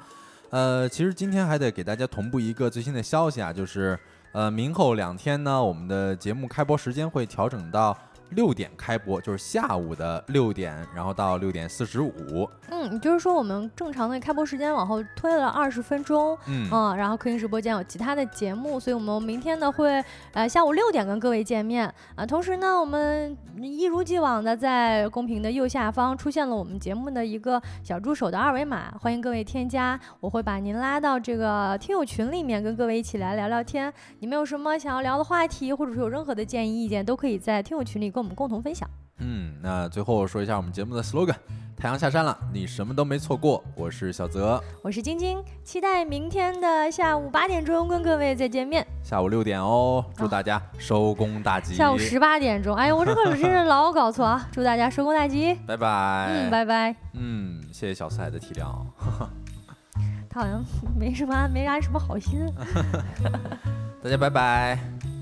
呃，其实今天还得给大家同步一个最新的消息啊，就是呃，明后两天呢，我们的节目开播时间会调整到六点开播，就是下午的六点，然后到六点四十五，嗯，也就是说我们正常的开播时间往后推了二十分钟。嗯嗯，然后客厅直播间有其他的节目，所以我们明天呢会呃下午六点跟各位见面啊、同时呢，我们一如既往的在公屏的右下方出现了我们节目的一个小助手的二维码，欢迎各位添加，我会把您拉到这个听友群里面，跟各位一起来聊聊天。你们有什么想要聊的话题，或者是有任何的建议意见，都可以在听友群里跟我们共同分享。嗯，那最后说一下我们节目的 slogan：太阳下山了，你什么都没错过。我是小泽，我是晶晶，期待明天的下午八点钟跟各位再见面。下午六点哦，祝大家收工大吉，下午十八点钟，哎呀，我这个真是老搞错啊！祝大家收工大吉，拜拜，嗯，拜拜。嗯，谢谢小四海的体谅哦。他好像没什么没啥什么好心。大家拜拜。